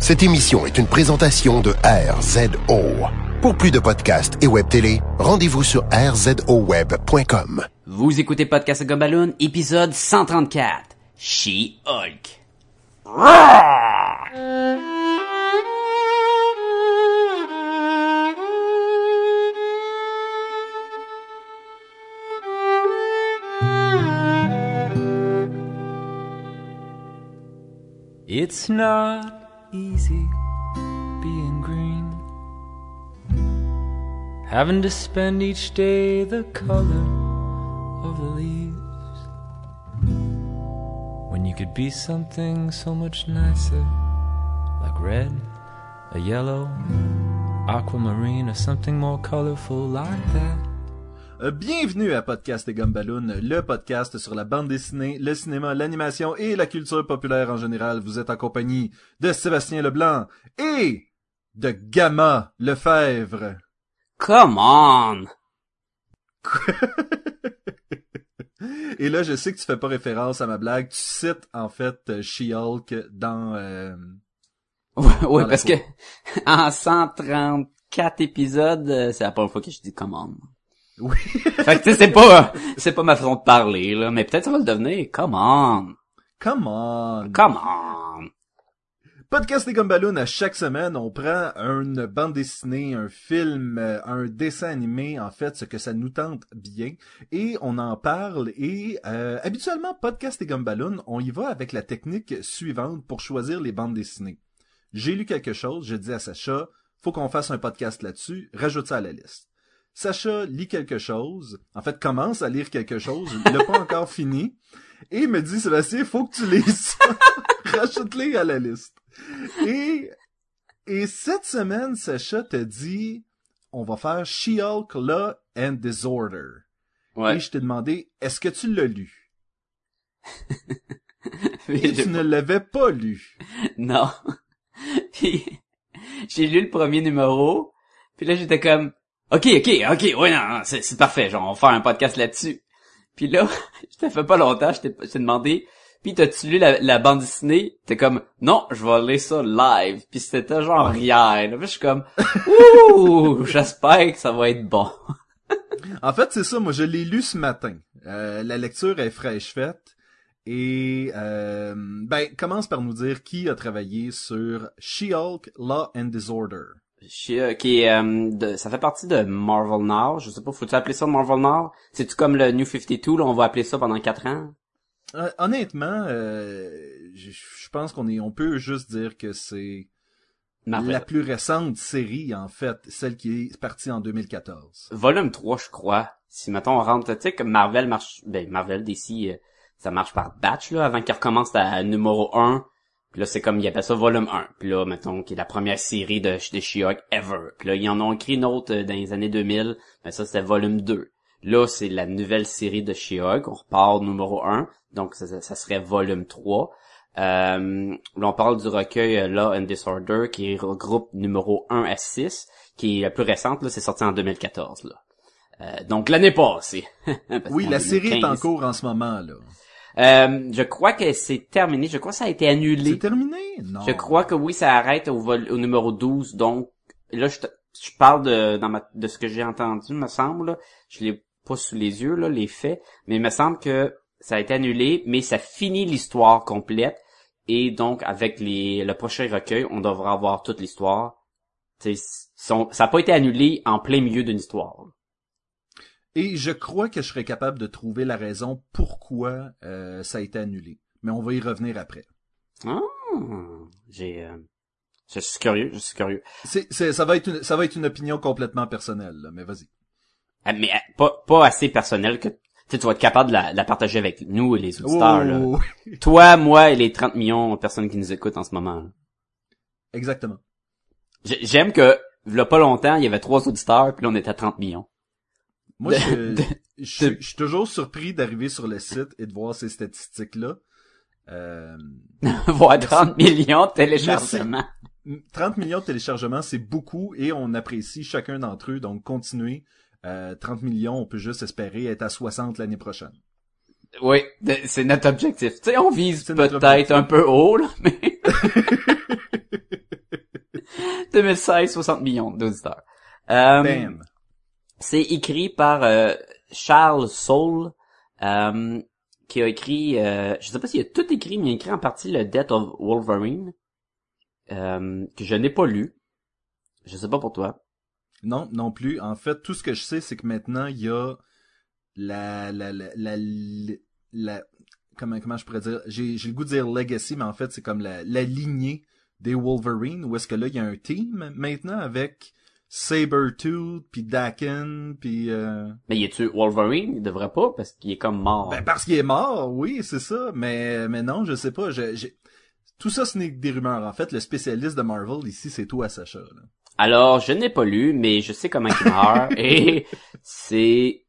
Cette émission est une présentation de RZO. Pour plus de podcasts et web télé, rendez-vous sur rzoweb.com. Vous écoutez Podcast Gumballoon, épisode 134. She-Hulk. It's not easy being green. Having to spend each day the color of the leaves. When you could be something so much nicer, like red, a yellow, aquamarine, or something more colorful like that. Euh, Bienvenue à Podcast et Gumballoon, le podcast sur la bande dessinée, le cinéma, l'animation et la culture populaire en général. Vous êtes en compagnie de Sébastien Leblanc et de Gamma Lefebvre. Come on! Et là, je sais que tu fais pas référence à ma blague. Tu cites, en fait, She-Hulk dans... euh, Ouais, ouais, parce peau. que en 134 épisodes, euh, c'est la première fois que je dis come on. Oui. Fait que tu sais, c'est pas, c'est pas ma façon de parler, là, mais peut-être ça va le devenir. Come on! Come on! Come on! Podcast et Gumballoon, à chaque semaine, on prend une bande dessinée, un film, euh, un dessin animé, en fait, ce que ça nous tente bien, et on en parle, et euh, habituellement, Podcast et Gumballoon, on y va avec la technique suivante pour choisir les bandes dessinées. J'ai lu quelque chose, je dis à Sacha, faut qu'on fasse un podcast là-dessus, rajoute ça à la liste. Sacha lit quelque chose, en fait commence à lire quelque chose, il l'a pas encore fini, et me dit, Sébastien, faut que tu lises ça, rajoute-les à la liste. Et, et cette semaine, Sacha te dit, on va faire She-Hulk Law and Disorder. Ouais. Et je t'ai demandé, est-ce que tu l'as lu? Et tu ne l'avais pas lu. Non. puis, j'ai lu le premier numéro, puis là, j'étais comme, OK, OK, OK, ouais, non, non, c'est, parfait, genre, on va faire un podcast là-dessus. Puis là, je t'ai fait pas longtemps, je t'ai, je t'ai demandé, puis t'as-tu lu la, la bande dessinée? T'es comme, non, je vais lire ça live. Puis c'était genre hier. Là, Puis je suis comme, ouh, j'espère que ça va être bon. En fait, c'est ça, moi je l'ai lu ce matin. Euh, la lecture est fraîche faite. Et euh, ben, commence par nous dire qui a travaillé sur She-Hulk Law and Disorder. Euh, qui est, euh, de, ça fait partie de Marvel Now. Je sais pas, faut-tu appeler ça Marvel Now? C'est-tu comme le New 52, là, on va appeler ça pendant quatre ans? Euh, honnêtement, euh, je je pense qu'on est, on peut juste dire que c'est la plus récente série en fait, celle qui est partie en 2014. Volume 3, je crois. Si, mettons, on rentre, tu sais, que Marvel marche, ben, Marvel, DC, euh, ça marche par batch, là, avant qu'il recommence à numéro 1. Puis là, c'est comme, ils appellent ça volume 1. Puis là, mettons, qui est la première série de, de She-Hulk ever. Puis là, ils en ont écrit une autre euh, dans les années 2000. Mais ça, c'était volume 2. Là, c'est la nouvelle série de She-Hulk. On repart numéro 1. Donc, ça, ça- serait volume 3. Euh, là, on parle du recueil euh, Law and Disorder, qui regroupe numéro 1 à 6, qui est la plus récente, là, c'est sorti en 2014, là. Euh, donc, l'année passée. Oui, la série est en 2015. cours en ce moment là. Euh, je crois que c'est terminé. Je crois que ça a été annulé. C'est terminé? Non. Je crois que oui, ça arrête au, vol- au numéro 12. Donc, là, je, te- je parle de, dans ma, de ce que j'ai entendu, me semble. là. Je l'ai pas sous les yeux, là, les faits. Mais il me semble que ça a été annulé, mais ça finit l'histoire complète. Et donc, avec les, le prochain recueil, on devra avoir toute l'histoire. Son- ça n'a pas été annulé en plein milieu d'une histoire. Et je crois que je serais capable de trouver la raison pourquoi euh, ça a été annulé. Mais on va y revenir après. Ah, j'ai, euh, je suis curieux, je suis curieux. C'est, c'est, ça va être une, ça va être une opinion complètement personnelle, là, mais vas-y. Ah, mais euh, pas, pas assez personnel que tu vas être capable de la, de la partager avec nous et les auditeurs. là. Oh, Toi, moi et les 30 millions de personnes qui nous écoutent en ce moment. là. exactement. J'ai- J'aime que, il y a pas longtemps, il y avait trois auditeurs, puis là, on était à 30 millions. Moi, De- je, de- je, suis- je suis toujours surpris d'arriver sur le site et de voir ces statistiques-là. Euh, Voir 30 millions de téléchargements. 30 millions de téléchargements, c'est beaucoup et on apprécie chacun d'entre eux. Donc, continuez. Euh, 30 millions, on peut juste espérer être à 60 l'année prochaine. Oui, c'est notre objectif. Tu sais, on vise peut-être un peu haut, là, mais... 2016, 60 millions d'auditeurs. Euh, Bam. C'est écrit par euh, Charles Soule, euh, qui a écrit, euh, je sais pas s'il a tout écrit, mais il a écrit en partie le Death of Wolverine, euh, que je n'ai pas lu. Je sais pas pour toi. Non, non plus. En fait, tout ce que je sais, c'est que maintenant, il y a la, la, la, la, la- comment, comment je pourrais dire, j'ai, j'ai le goût de dire legacy, mais en fait, c'est comme la, la lignée des Wolverine, où est-ce que là, il y a un team maintenant avec Sabretooth, puis Daken, puis... Euh... Mais y est-tu Wolverine? Il devrait pas, parce qu'il est comme mort. Ben, parce qu'il est mort, oui, c'est ça, mais, mais non, je sais pas, je- j'ai... Tout ça, ce n'est que des rumeurs. En fait, le spécialiste de Marvel, ici, c'est toi, Sacha. Là. Alors, je n'ai pas lu, mais je sais comment il meurt, et c'est...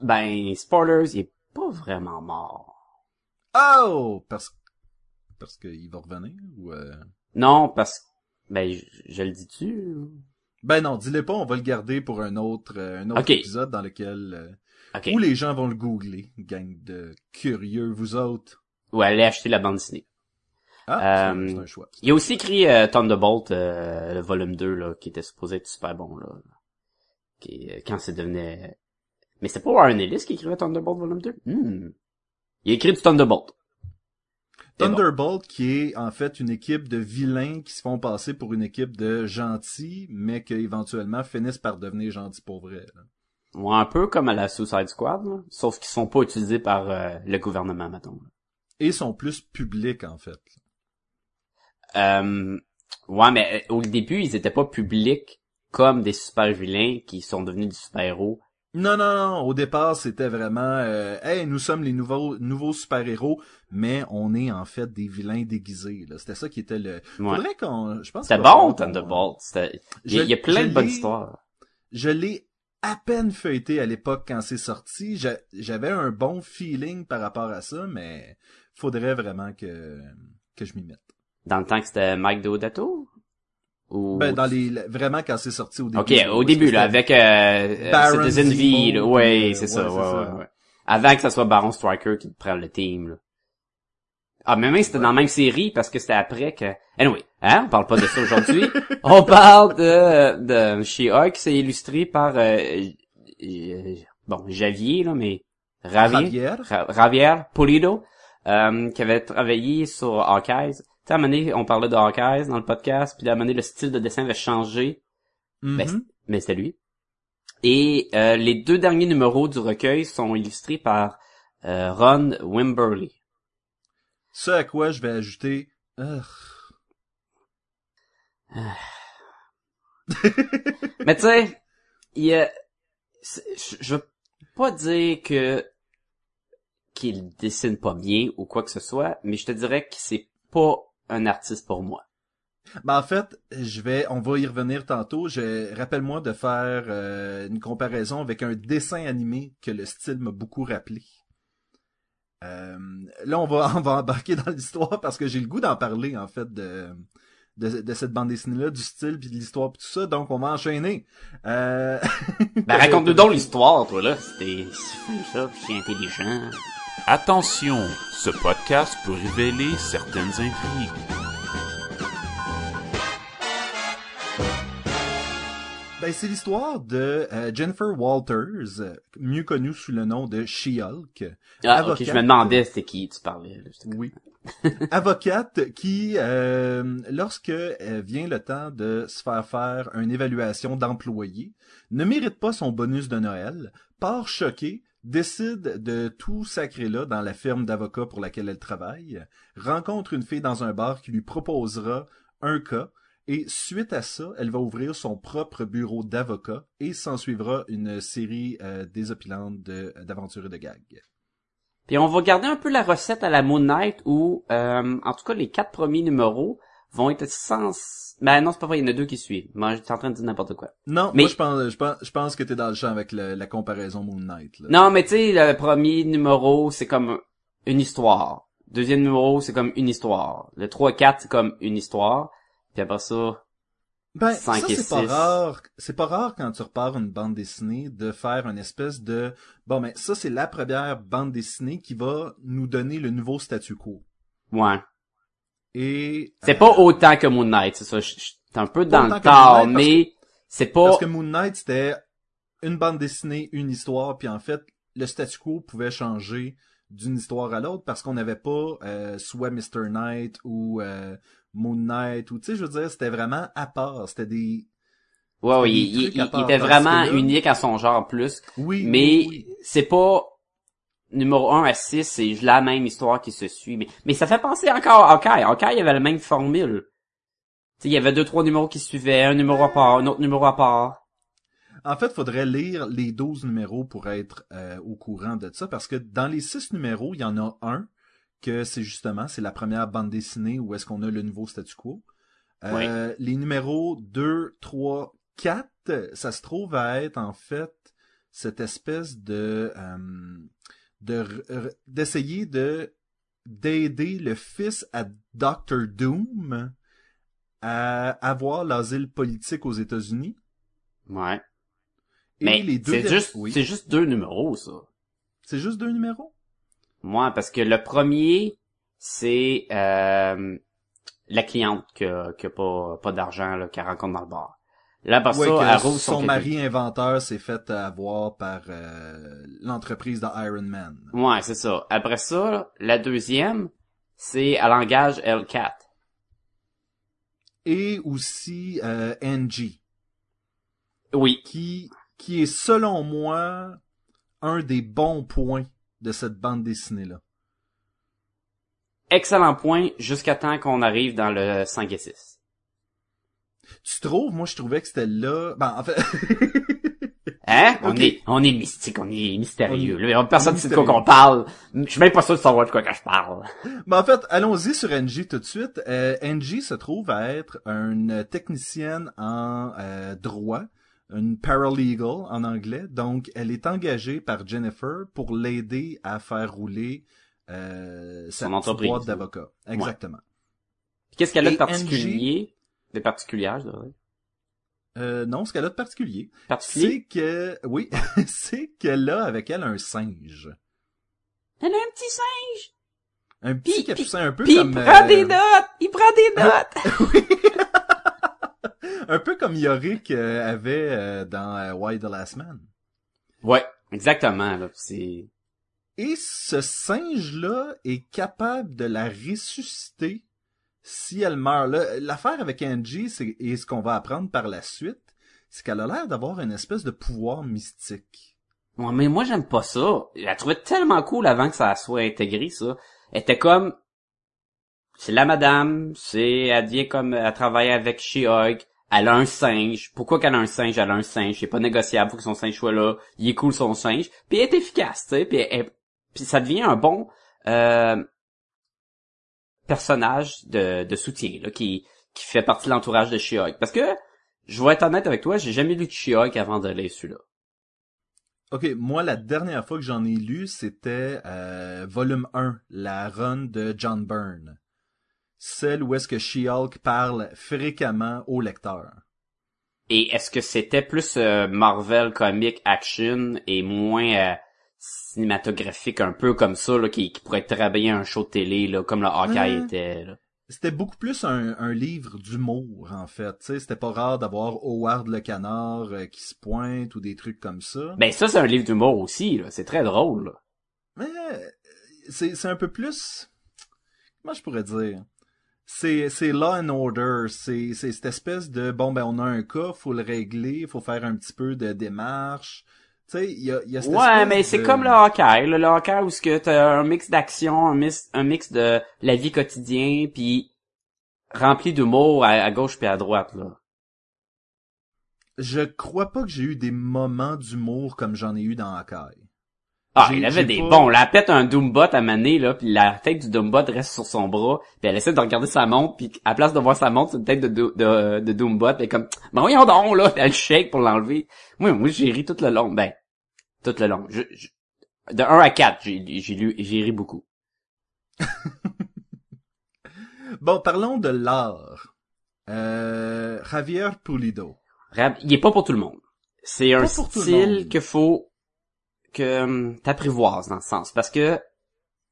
Ben, spoilers, il est pas vraiment mort. Oh! Parce, parce qu'il va revenir, ou... euh? Non, parce que... Ben, je, je le dis-tu? Ben non, dis-le pas, on va le garder pour un autre, euh, un autre épisode dans lequel... euh. Où les gens vont le googler, gang de curieux, vous autres. Ou aller acheter la bande dessinée. Ah, Euh, c'est c'est un choix. Il a aussi écrit euh, Thunderbolt, euh, le volume 2, là, qui était supposé être super bon, là. Qui, euh, quand c'est devenu... Mais c'est pas Warren Ellis qui écrivait Thunderbolt volume 2? Hmm. Il a écrit du Thunderbolt. Bon. Thunderbolt, qui est en fait une équipe de vilains qui se font passer pour une équipe de gentils, mais qui éventuellement finissent par devenir gentils pour vrai. là. Ouais, un peu comme à la Suicide Squad, là. sauf qu'ils sont pas utilisés par euh, le gouvernement, mettons. Et sont plus publics, en fait. Euh, ouais, mais euh, au début, ils étaient pas publics comme des super vilains qui sont devenus des super héros. Non, non, non. Au départ, c'était vraiment, euh, hey, nous sommes les nouveaux, nouveaux super-héros, mais on est en fait des vilains déguisés. là. C'était ça qui était le. Ouais. Faudrait qu'on, je pense. C'était bon, Thunderbolt. C'était- Il y, a- Je- il y a plein de bonnes histoires. Je l'ai à peine feuilleté à l'époque quand c'est sorti. J'a- J'avais un bon feeling par rapport à ça, mais faudrait vraiment que que je m'y mette. Dans le temps que c'était Mike Deodato? Ou... Ben dans les vraiment quand c'est sorti au début. Ok, là, au début, là, avec euh, euh, Citizen V, là. ouais, euh, c'est ça, ouais, ouais, ouais, ça. ouais. Avant que ça soit Baron Striker qui prenne le team, là. Ah, mais même c'était dans la même série parce que c'était après que... Anyway, hein, on parle pas de ça aujourd'hui. on parle de, de She-Hulk, c'est illustré par, euh, euh, bon, Javier, là, mais Ravier, Javier. Ra- Pulido, euh, qui avait travaillé sur Hawkeyes. Tu sais, à un moment donné, on parlait de Hawkeyes dans le podcast, puis à un moment donné, le style de dessin avait changé. Ben, mais c'était lui. Et euh, les deux derniers numéros du recueil sont illustrés par euh, Ron Wimberly. Ce à quoi je vais ajouter. Ugh. Mais tu sais, il y a... je veux pas dire que qu'il dessine pas bien ou quoi que ce soit, mais je te dirais que c'est pas un artiste pour moi. Ben, en fait, je vais, on va y revenir tantôt. Je rappelle-moi de faire euh, une comparaison avec un dessin animé que le style m'a beaucoup rappelé. Euh, là, on va, on va embarquer dans l'histoire parce que j'ai le goût d'en parler en fait de de, de cette bande dessinée là, du style puis de l'histoire puis tout ça. Donc, on va enchaîner. Euh... Ben raconte-nous donc l'histoire, toi là. C'était si fou ça, puis c'est intelligent. Attention, ce podcast peut révéler certaines intrigues. Ben, c'est l'histoire de euh, Jennifer Walters, euh, mieux connue sous le nom de She-Hulk. Ah, ok, je me demandais c'était qui tu parlais. Oui. Avocate qui, euh, lorsque euh, vient le temps de se faire faire une évaluation d'employé, ne mérite pas son bonus de Noël, part choquée, décide de tout sacrer là dans la firme d'avocats pour laquelle elle travaille, rencontre une fille dans un bar qui lui proposera un cas, et suite à ça, elle va ouvrir son propre bureau d'avocat et s'ensuivra une série euh, désopilante d'aventures et de gags. Puis on va garder un peu la recette à la Moon Knight où, euh, en tout cas, les quatre premiers numéros vont être sans... Ben non, c'est pas vrai, il y en a deux qui suivent. Moi, j'étais en train de dire n'importe quoi. Non, Mais- moi je pense, je pense, je pense que t'es dans le champ avec le- la comparaison Moon Knight. Là. Non, mais tu sais, le premier numéro, c'est comme une histoire. Deuxième numéro, c'est comme une histoire. Le 3 et 4, c'est comme une histoire. Puis après ça, ben, cinq ça et c'est pas rare. C'est pas rare quand tu repars une bande dessinée de faire une espèce de bon, mais ça c'est la première bande dessinée qui va nous donner le nouveau statu quo. ouais. Et C'est euh, pas autant que Moon Knight, c'est ça. J'étais un peu dans le tard, mais c'est pas... parce que Moon Knight c'était une bande dessinée, une histoire, puis en fait le statu quo pouvait changer d'une histoire à l'autre parce qu'on n'avait pas euh, soit Mr. Knight ou euh, Moon Knight ou tu sais je veux dire c'était vraiment à part, c'était des Ouais, ouais, des il, il- il était vraiment unique à son genre en plus. oui Mais oui, oui. c'est pas numéro 1 à 6, c'est la même histoire qui se suit. Mais, mais ça fait penser encore à Hawkeye. Hawkeye, il y avait la même formule. Tu sais, il y avait deux, trois numéros qui suivaient, un numéro à part, un autre numéro à part. En fait, faudrait lire les 12 numéros pour être euh, au courant de ça, parce que dans les 6 numéros, il y en a un que c'est justement, c'est la première bande dessinée où est-ce qu'on a le nouveau statu quo. Euh, Les numéros 2, 3, 4, ça se trouve à être en fait cette espèce de euh, d'essayer de d'aider le fils à Doctor Doom à avoir l'asile politique aux États-Unis. Ouais. Et Mais les deux c'est juste, oui. c'est juste deux numéros, ça. C'est juste deux numéros? Moi, parce que le premier, c'est euh, la cliente qui a, qui a pas, pas d'argent, là, qu'elle rencontre dans le bar. Là, par Ouais, ça, son mari inventeur s'est fait avoir par euh, l'entreprise de Iron Man. Ouais, c'est ça. Après ça, la deuxième, c'est elle engage L4. Et aussi euh, Angie, Oui. qui, qui est selon moi un des bons points de cette bande dessinée-là. Excellent point jusqu'à temps qu'on arrive dans le 5 et 6. Tu trouves? Moi, je trouvais que c'était là... Ben, en fait... Hein? On est, on est mystique, on est mystérieux. On- là. Personne ne sait de quoi qu'on parle. Je suis même pas sûr de savoir de quoi que je parle. Ben, en fait, allons-y sur Angie tout de suite. Euh, Angie se trouve à être une technicienne en euh, droit, une paralegal en anglais. Donc, elle est engagée par Jennifer pour l'aider à faire rouler euh, sa Son entreprise. d'avocat. Exactement. Qu'est-ce qu'elle a de particulier? De particulière, je dirais. Euh, non, ce qu'elle a de particulier, Particulier? c'est que, oui, c'est qu'elle a avec elle un singe. Elle a un petit singe. Un petit Puis- capucin un peu Puis il comme... prend euh, des notes! Il prend des notes! un peu comme Yorick euh, avait euh, dans Why the Last Man. ouais, exactement. Là. C'est... Et ce singe-là est capable de la ressusciter si elle meurt. Là, L'affaire avec Angie, c'est, et ce qu'on va apprendre par la suite, c'est qu'elle a l'air d'avoir une espèce de pouvoir mystique. Ouais, mais moi, j'aime pas ça. Je la trouvais tellement cool avant que ça soit intégré, ça. Elle était comme... C'est la madame, c'est... Elle vient comme... Elle travaille avec She-Hulk. Elle a un singe. Pourquoi qu'elle a un singe? Elle a un singe. C'est pas négociable. Faut que son singe soit là. Il est son singe. Puis elle est efficace, tu sais. Puis, elle- ça devient un bon... Euh, personnage de, de soutien, là, qui, qui fait partie de l'entourage de She-Hulk. Parce que, je vais être honnête avec toi, j'ai jamais lu de She-Hulk avant de lire celui-là. Ok, moi, la dernière fois que j'en ai lu, c'était euh, volume 1, la run de John Byrne. Celle où est-ce que She-Hulk parle fréquemment au lecteur. Et est-ce que c'était plus euh, Marvel comic action et moins euh, cinématographique un peu comme ça là, qui, qui pourrait très bien un show de télé là, comme le Hawkeye Ouais. était là. C'était beaucoup plus un, un livre d'humour, en fait. Tu sais, c'était pas rare d'avoir Howard le canard euh, qui se pointe ou des trucs comme ça. Ben ça c'est un livre d'humour aussi là, c'est très drôle. Là. Mais euh, c'est c'est un peu plus... Comment je pourrais dire? C'est c'est law and order, c'est c'est cette espèce de bon ben on a un cas, faut le régler, faut faire un petit peu de démarche. Tu sais, il y a, y a cette Ouais, mais c'est comme le Hawkeye, là, le Hawkeye où ce que t'as un mix d'action, un mix, un mix de la vie quotidienne, puis rempli d'humour à, à gauche puis à droite là. Je crois pas que j'ai eu des moments d'humour comme j'en ai eu dans Hawkeye. Ah, il avait des pas- bons. Elle pète un Doombot à maner, là, puis la tête du Doombot reste sur son bras, puis elle essaie de regarder sa montre, puis à place de voir sa montre, c'est une tête de, Do- de, de Doombot, puis elle est comme, ben voyons donc, là, elle shake pour l'enlever. Moi, moi, j'ai ri tout le long, ben, tout le long. Je, je- de 1 à 4, j'ai j'ai lu, j'ai ri beaucoup. Bon, parlons de l'art. Euh, Javier Pulido. Il est pas pour tout le monde. C'est un style que faut que hum, t'apprivoises dans le sens, parce que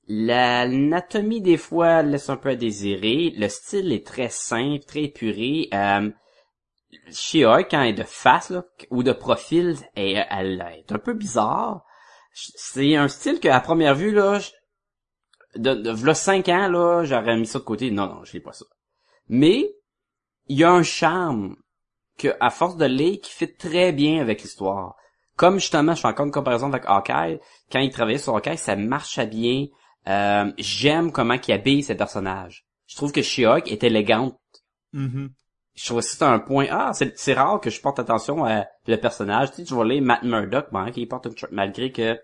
L'anatomie des fois laisse un peu à désirer. Le style est très simple, très épuré. Euh, quand elle est de face là, ou de profil, elle, est un peu bizarre. C'est un style que à première vue là, de, de v'là cinq ans là, j'aurais mis ça de côté. Non, non, je l'ai pas ça. Mais il y a un charme que à force de lire qui fait très bien avec l'histoire. Comme justement, je fais encore une comparaison avec Hawkeye. Quand il travaillait sur Hawkeye, ça marchait bien. Euh, J'aime comment il habille ses personnages. Je trouve que She-Hulk est élégante. Mhm. Je trouve que c'est un point. Ah, c'est rare que je porte attention à le personnage. Tu sais, tu vois les Matt Murdock, bon, qui porte une malgré que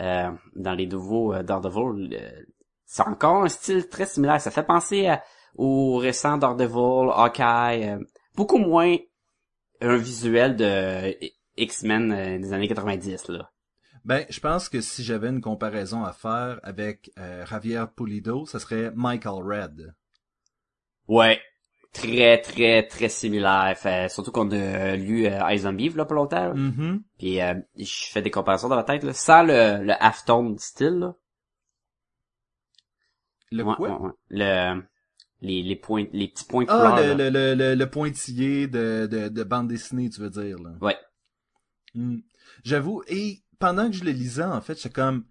euh, dans les nouveaux euh, Daredevil, euh, c'est encore un style très similaire. Ça fait penser à- au récent Daredevil, Hawkeye, euh, beaucoup moins un visuel de X-Men euh, des années 90 là. Ben, je pense que si j'avais une comparaison à faire avec euh, Javier Pulido, ça serait Michael Red. Ouais, très très très similaire. Fait, surtout qu'on a lu euh, iZombie là pas longtemps. là. Mhm. Puis euh, je fais des comparaisons dans ma tête là, sans le, le halftone style là. Le Ouais, quoi? ouais, ouais. Le les les points les petits points de Ah, couleur. le, le, le, le pointillé de, de, de bande dessinée, tu veux dire, là. Ouais. Hmm. J'avoue, et pendant que je le lisais, en fait, j'étais comme,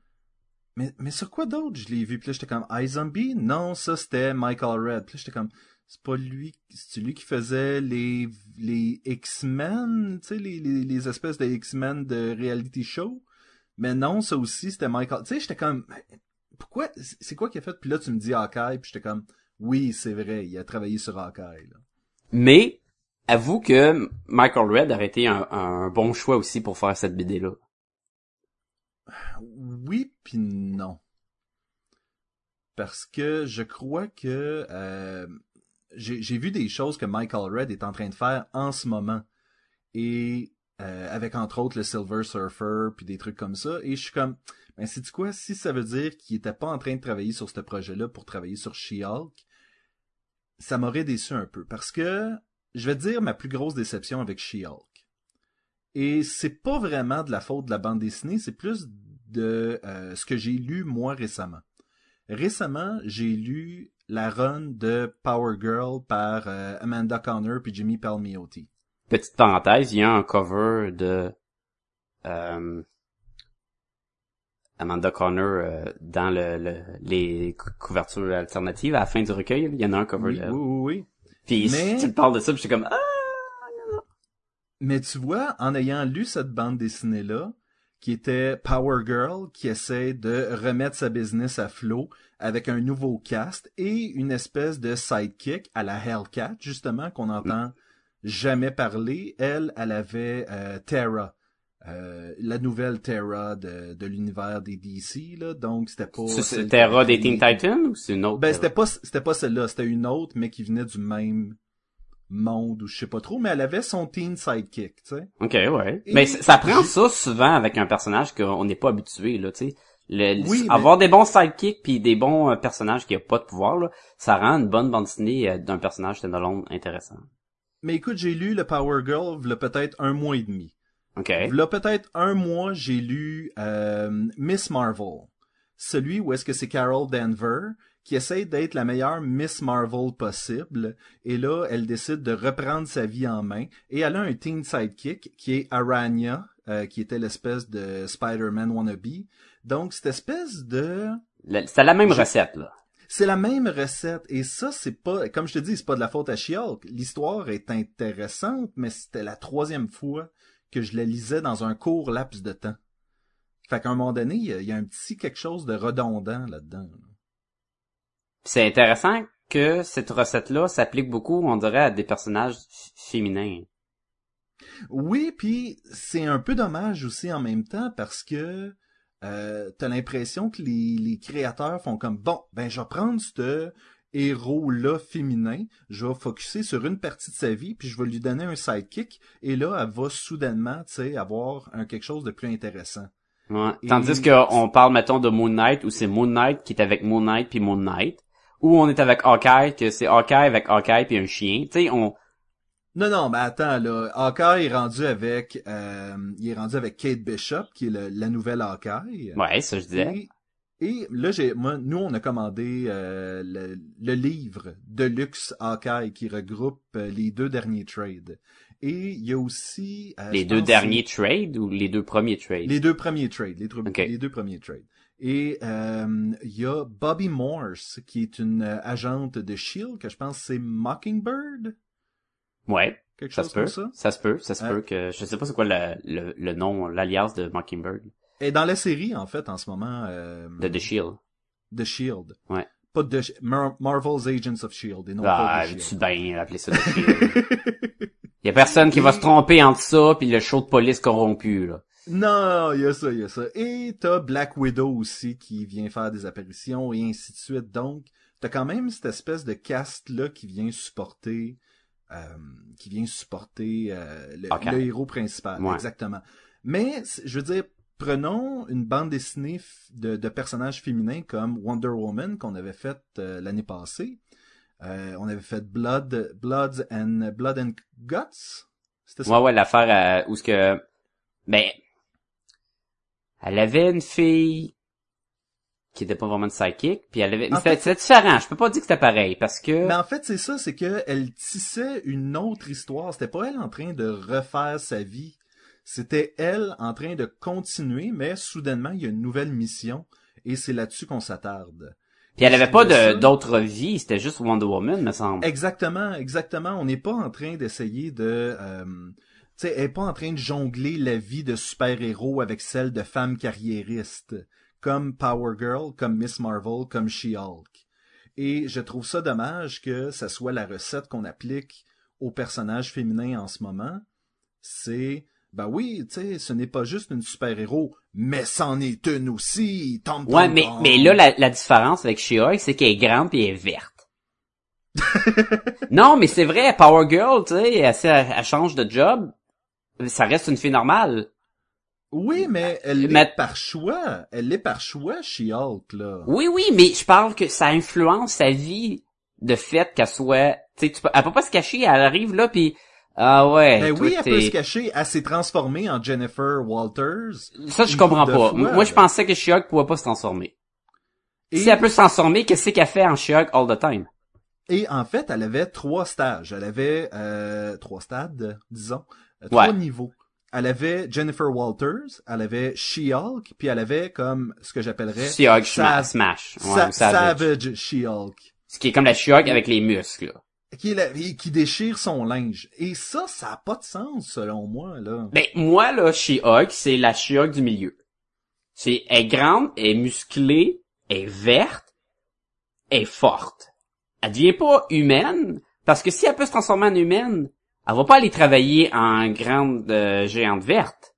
mais, mais sur quoi d'autre je l'ai vu? Puis là, j'étais comme, iZombie? Non, ça, c'était Michael Red. Puis là, j'étais comme, c'est pas lui, c'est lui qui faisait les, les X-Men, tu sais, les, les, espèces de X-Men de reality show? Mais non, ça aussi, c'était Michael. Tu sais, j'étais comme, pourquoi, c'est quoi qu'il a fait? Puis là, tu me dis Hawkeye, puis j'étais comme, oui, c'est vrai, il a travaillé sur Hawkeye, là. Mais avoue que Michael Red aurait été un, bon choix aussi pour faire cette BD là. Oui puis non. Parce que je crois que euh, j'ai vu des choses que Michael Red est en train de faire en ce moment. Et euh, avec entre autres le Silver Surfer puis des trucs comme ça. Et je suis comme, ben c'est quoi? Si ça veut dire qu'il était pas en train de travailler sur ce projet-là pour travailler sur She-Hulk, ça m'aurait déçu un peu. Parce que je vais te dire ma plus grosse déception avec She-Hulk. Et c'est pas vraiment de la faute de la bande dessinée, c'est plus de euh, ce que j'ai lu moi récemment. Récemment, j'ai lu la run de Power Girl par euh, Amanda Connor puis Jimmy Palmiotti. Petite parenthèse, il y a un cover de euh, Amanda Connor dans le, le- les cou- couvertures alternatives à la fin du recueil. Il y en a un cover Oui, de oui, oui, oui. Puis Mais- tu me parles de ça, puis je suis comme ah Mais tu vois, en ayant lu cette bande dessinée-là, qui était Power Girl, qui essaie de remettre sa business à flot avec un nouveau cast et une espèce de sidekick à la Hellcat, justement, qu'on n'entend jamais parler. Elle, elle avait euh, Terra, euh, la nouvelle Terra de, de l'univers des DC, là, donc c'était pas... c'est- Terra des Teen Titans ou c'est une autre Ben, c'était pas, c'était pas celle-là, c'était une autre, mais qui venait du même monde, ou je sais pas trop, mais elle avait son teen sidekick, tu sais. Ok, ouais. Et Mais ça prend ça souvent avec un personnage qu'on n'est pas habitué, là, tu sais. Le, Oui, mais- avoir des bons sidekicks puis des bons euh, personnages qui ont pas de pouvoir, là, ça rend une bonne bande dessinée euh, d'un personnage standalone intéressant. Mais écoute, j'ai lu le Power Girl v'là peut-être un mois et demi. Ok. V'là peut-être un mois, j'ai lu euh, Miss Marvel. Celui où est-ce que c'est Carol Danver qui essaye d'être la meilleure Miss Marvel possible. Et là, elle décide de reprendre sa vie en main. Et elle a un teen sidekick qui est Aranya, euh, qui était l'espèce de Spider-Man wannabe. Donc, cette espèce de... C'était la même Je- recette, là. C'est la même recette et ça c'est pas comme je te dis c'est pas de la faute à She-Hulk. L'histoire est intéressante mais c'était la troisième fois que je la lisais dans un court laps de temps. Fait qu'à un moment donné il y, a- un petit quelque chose de redondant là-dedans. là. C'est intéressant que cette recette-là s'applique beaucoup, on dirait, à des personnages féminins. Oui puis c'est un peu dommage aussi en même temps parce que euh, t'as l'impression que les, les créateurs font comme bon ben je vais prendre ce héros là féminin je vais focuser sur une partie de sa vie puis je vais lui donner un sidekick et là elle va soudainement tu sais avoir un quelque chose de plus intéressant Ouais. Et- Tandis qu'on parle, mettons, de Moon Knight, où c'est Moon Knight qui est avec Moon Knight puis Moon Knight. Ou on est avec Hawkeye, que c'est Hawkeye avec Hawkeye puis un chien. Tu sais, on... non non mais attends là Hawkeye est rendu avec euh, il est rendu avec Kate Bishop qui est le- la nouvelle Hawkeye Ouais, ça je disais. Et, Et là, j'ai, moi, nous, on a commandé euh, le, le livre de luxe Hawkeye qui regroupe euh, les deux derniers trades. Et il y a aussi... euh, Les deux derniers trades ou les deux premiers trades? Les deux premiers trades. Les, tru- Ok. les deux premiers trades. Et euh, il y a Bobby Morse, qui est une agente de S.H.I.E.L.D., que je pense c'est Mockingbird? Ouais, Quelque ça chose se peut. comme ça. Ça se peut, ça se peut que, je sais pas c'est quoi le, le, le nom, l'alias de Mockingbird, Et dans la série, en fait, en ce moment, euh, de The Shield. de S.H.I.E.L.D. Ouais. Pas de Mar- Marvel's Agents of S.H.I.E.L.D. et non Ah, pas de tu S.H.I.E.L.D. bien appeler ça The Shield? y a personne qui va se tromper entre ça puis le show de police corrompu, là. Non, il y a ça, il y a ça. Et t'as Black Widow aussi qui vient faire des apparitions et ainsi de suite. Donc, t'as quand même cette espèce de cast-là qui vient supporter, euh, qui vient supporter euh, le, le héros principal. Ouais. Exactement. Mais, je veux dire, prenons une bande dessinée de, de personnages féminins comme Wonder Woman qu'on avait faite euh, l'année passée. Euh, on avait fait Blood, Bloods and Blood and Guts. C'était ça? Ouais, ouais, l'affaire euh, où ce que, ben, elle avait une fille qui était pas vraiment une psychic, puis elle avait, c'était différent. Je peux pas dire que c'était pareil parce que, Mais en fait, c'est ça, c'est que elle tissait une autre histoire. C'était pas elle en train de refaire sa vie. C'était elle en train de continuer, mais soudainement, il y a une nouvelle mission, et c'est là-dessus qu'on s'attarde. puis elle avait pas d'autre vie, c'était juste Wonder Woman, me semble. Exactement, exactement. On n'est pas en train d'essayer de... Euh, tu sais, elle est pas en train de jongler la vie de super-héros avec celle de femme carriériste, comme Power Girl, comme Miss Marvel, comme She-Hulk. Et je trouve ça dommage que ça soit la recette qu'on applique aux personnages féminins en ce moment. C'est, ben oui, tu sais, ce n'est pas juste une super-héros, mais c'en est une aussi. Tom, Ouais, mais, tom. mais là, la, la différence avec She-Hulk, c'est qu'elle est grande et elle est verte. non, mais c'est vrai, Power Girl, tu sais, elle, elle, elle change de job, ça reste une fille normale. Oui, mais elle Mais- l'est par choix. Elle l'est par choix, She-Hulk, là. Oui, oui, mais je parle que ça influence sa vie de fait qu'elle soit, tu sais, tu peux- elle peut pas se cacher, elle arrive là puis ah ouais. Ben oui, elle peut se cacher. Elle s'est transformée en Jennifer Walters. Ça, je comprends pas. fois. Moi, je pensais que She-Hulk pouvait pas se transformer. Et, Si elle peut se transformer, qu'est-ce qu'elle fait en She-Hulk all the time? et en fait, elle avait trois stages. Elle avait euh, trois stades, disons. Euh, Trois Ouais. niveaux. Elle avait Jennifer Walters, elle avait She-Hulk, puis elle avait comme ce que j'appellerais She-Hulk Smash. Ouais, Sa- ou Savage. Savage She-Hulk. Ce qui est comme la She-Hulk avec les muscles. là. Qui, la- qui déchire son linge. Et ça, ça a pas de sens, selon moi, là. Ben, moi, là, She-Hulk, c'est la She-Hulk du milieu. C'est, elle est grande, elle est musclée, elle est verte, elle est forte. Elle devient pas humaine, parce que si elle peut se transformer en humaine, elle va pas aller travailler en grande euh, géante verte.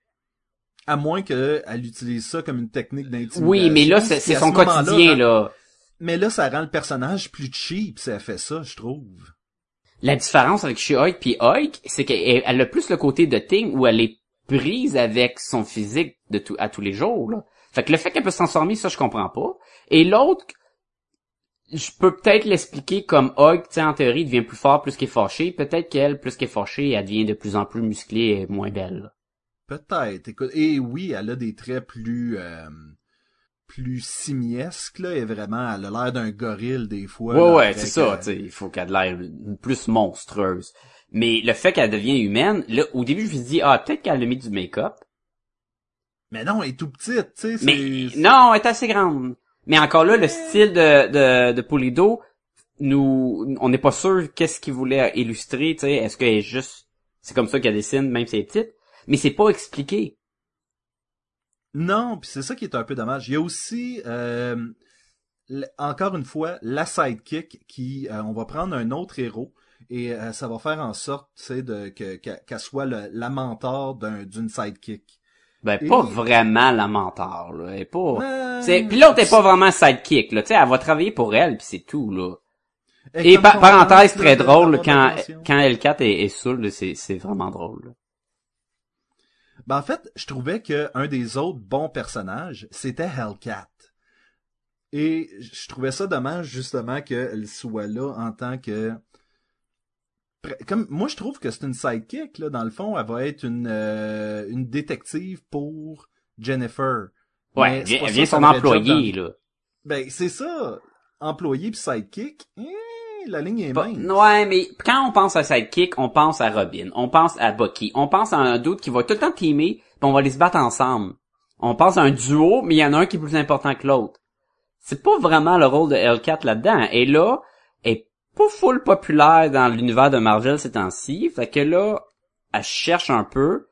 À moins qu'elle utilise ça comme une technique d'intimidation. Oui, mais là, c'est son quotidien, hein, là. Mais là, ça rend le personnage plus cheap si elle fait ça, je trouve. La différence avec She-Hulk puis Hulk, c'est qu'elle elle a plus le côté de Thing où elle est prise avec son physique de tout, à tous les jours, là. Fait que le fait qu'elle peut se ça, je comprends pas. Et l'autre, je peux peut-être l'expliquer comme Hulk, tu en théorie, devient plus fort plus qu'elle est fâchée. Peut-être qu'elle, plus qu'elle est fâchée, elle devient de plus en plus musclée et moins belle. Peut-être. Écoute, et oui, elle a des traits plus euh, plus simiesques là, et vraiment, elle a l'air d'un gorille des fois. Ouais, là, ouais, c'est ça, euh, il faut qu'elle ait l'air plus monstrueuse. Mais le fait qu'elle devient humaine, là, au début, je me suis dit, ah, peut-être qu'elle a mis du make-up. Mais non, elle est tout petite, tu sais. Mais non, elle est assez grande. Mais encore là, le style de, de, de Polido, nous, on n'est pas sûr qu'est-ce qu'il voulait illustrer, tu sais. Est-ce qu'elle est juste, c'est comme ça qu'elle dessine, même si elle est petite. Mais c'est pas expliqué. Non, puis c'est ça qui est un peu dommage. Il y a aussi, euh, encore une fois, la sidekick qui, euh, on va prendre un autre héros et euh, ça va faire en sorte, tu sais, de que qu'elle soit le- la mentor d'un- d'une sidekick. Ben, Et- pas vraiment la mentor, là. Elle est pas... C'est, puis l'autre est pas vraiment sidekick, là. Tu sais, elle va travailler pour elle, puis c'est tout, là. Et parenthèse très drôle, quand, quand L4 est, est saoul, c'est, c'est vraiment drôle. là. Ben, en fait, je trouvais que un des autres bons personnages, c'était Hellcat. Et je trouvais ça dommage, justement, qu'elle soit là en tant que... Comme, moi, je trouve que c'est une sidekick, là. Dans le fond, elle va être une, euh, une détective pour Jennifer. Ouais, elle c'est vient, son son vrai job employé, dans- là. Ben, c'est ça. Employé pis sidekick, eh, la ligne est mince. ouais, mais quand on pense à Sidekick, on pense à Robin, on pense à Bucky, on pense à un doute qui va tout le temps teamer, puis on va aller se battre ensemble. On pense à un duo, mais il y en a un qui est plus important que l'autre. C'est pas vraiment le rôle de Hellcat là-dedans. Et là, elle est pas full populaire dans l'univers de Marvel ces temps-ci. Fait que là, elle cherche un peu.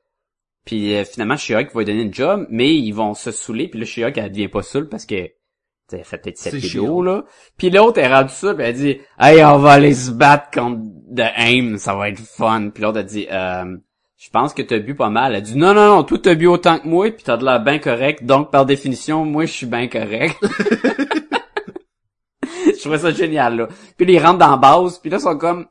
Puis euh, finalement, She-Hulk va lui donner une job, mais ils vont se saouler. Puis là, She-Hulk, elle devient pas saoule parce que elle fait peut-être cette C'est vidéo, She-Hulk. là. Puis l'autre, elle rendu ça, puis elle dit « Hey, on va aller se battre contre The Aim, ça va être fun. » Puis l'autre, elle dit euh, Je pense que t'as bu pas mal. » Elle dit « Non, non, non, toi t'as bu autant que moi, puis t'as de l'air bien correct, donc par définition, moi je suis bien correct. » Je trouvais ça génial, là. Puis là, ils rentrent dans la base, puis là, ils sont comme...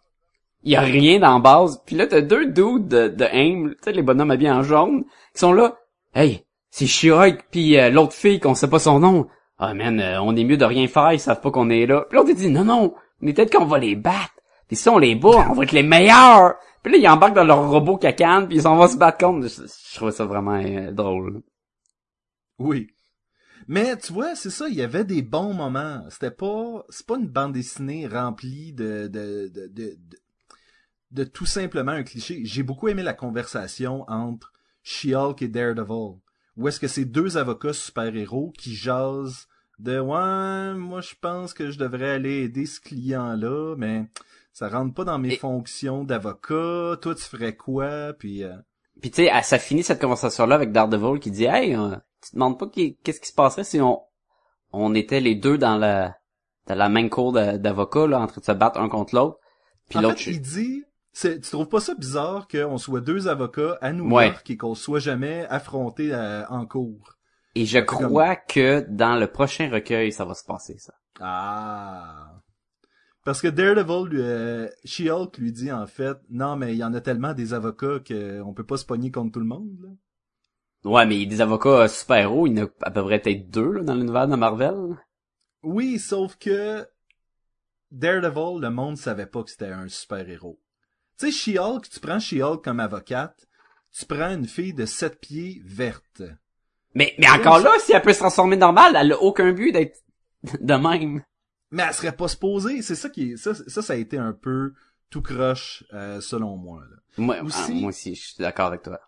Il y a rien dans la base. Puis là, t'as deux dudes de, de AIM, tu sais, les bonhommes habillés en jaune, qui sont là. Hey, c'est She-Hulk, puis euh, l'autre fille qu'on sait pas son nom. Ah, man, euh, on est mieux de rien faire, ils savent pas qu'on est là. Puis l'autre, il dit, non, non, mais peut-être qu'on va les battre. Puis si on les bat, on va être les meilleurs. Puis là, ils embarquent dans leur robot cacane, puis ils s'en vont se battre contre. Je, je trouvais ça vraiment euh, drôle. Oui. Mais tu vois, c'est ça, il y avait des bons moments. C'était pas, c'est pas une bande dessinée remplie de, de, de, de, de, de tout simplement un cliché. J'ai beaucoup aimé la conversation entre She-Hulk et Daredevil. Où est-ce que c'est deux avocats super-héros qui jasent de ouais, moi je pense que je devrais aller aider ce client-là, mais ça rentre pas dans mes Et- fonctions d'avocat. Toi, tu ferais quoi? Puis euh, Puis tu sais, ça finit cette conversation-là avec Daredevil qui dit Hey, euh, tu te demandes pas qu'est-ce qui se passerait si on on était les deux dans la dans la même cour d'avocats là, en train de se battre un contre l'autre. Puis en l'autre, fait, je- il dit, tu trouves pas ça bizarre qu'on soit deux avocats à New Ouais. York et qu'on soit jamais affrontés euh, en cour? et je crois que dans le prochain recueil, ça va se passer ça. Ah. Parce que Daredevil, lui, euh, She-Hulk lui dit en fait, non mais il y en a tellement des avocats qu'on peut pas se pogner contre tout le monde. Là. Ouais, mais des avocats super-héros, il y en a à peu près peut-être deux là, dans l'univers de Marvel. Oui, sauf que Daredevil, le monde savait pas que c'était un super-héros. Tu sais, She-Hulk, tu prends She-Hulk comme avocate, tu prends une fille de sept pieds verte. Mais mais encore là, si elle peut se transformer normal, elle a aucun but d'être de même. Mais elle serait pas supposée. C'est ça qui ça, ça, ça a été un peu tout croche, euh, selon moi. là. Moi Aussi- ah, moi aussi, je suis d'accord avec toi.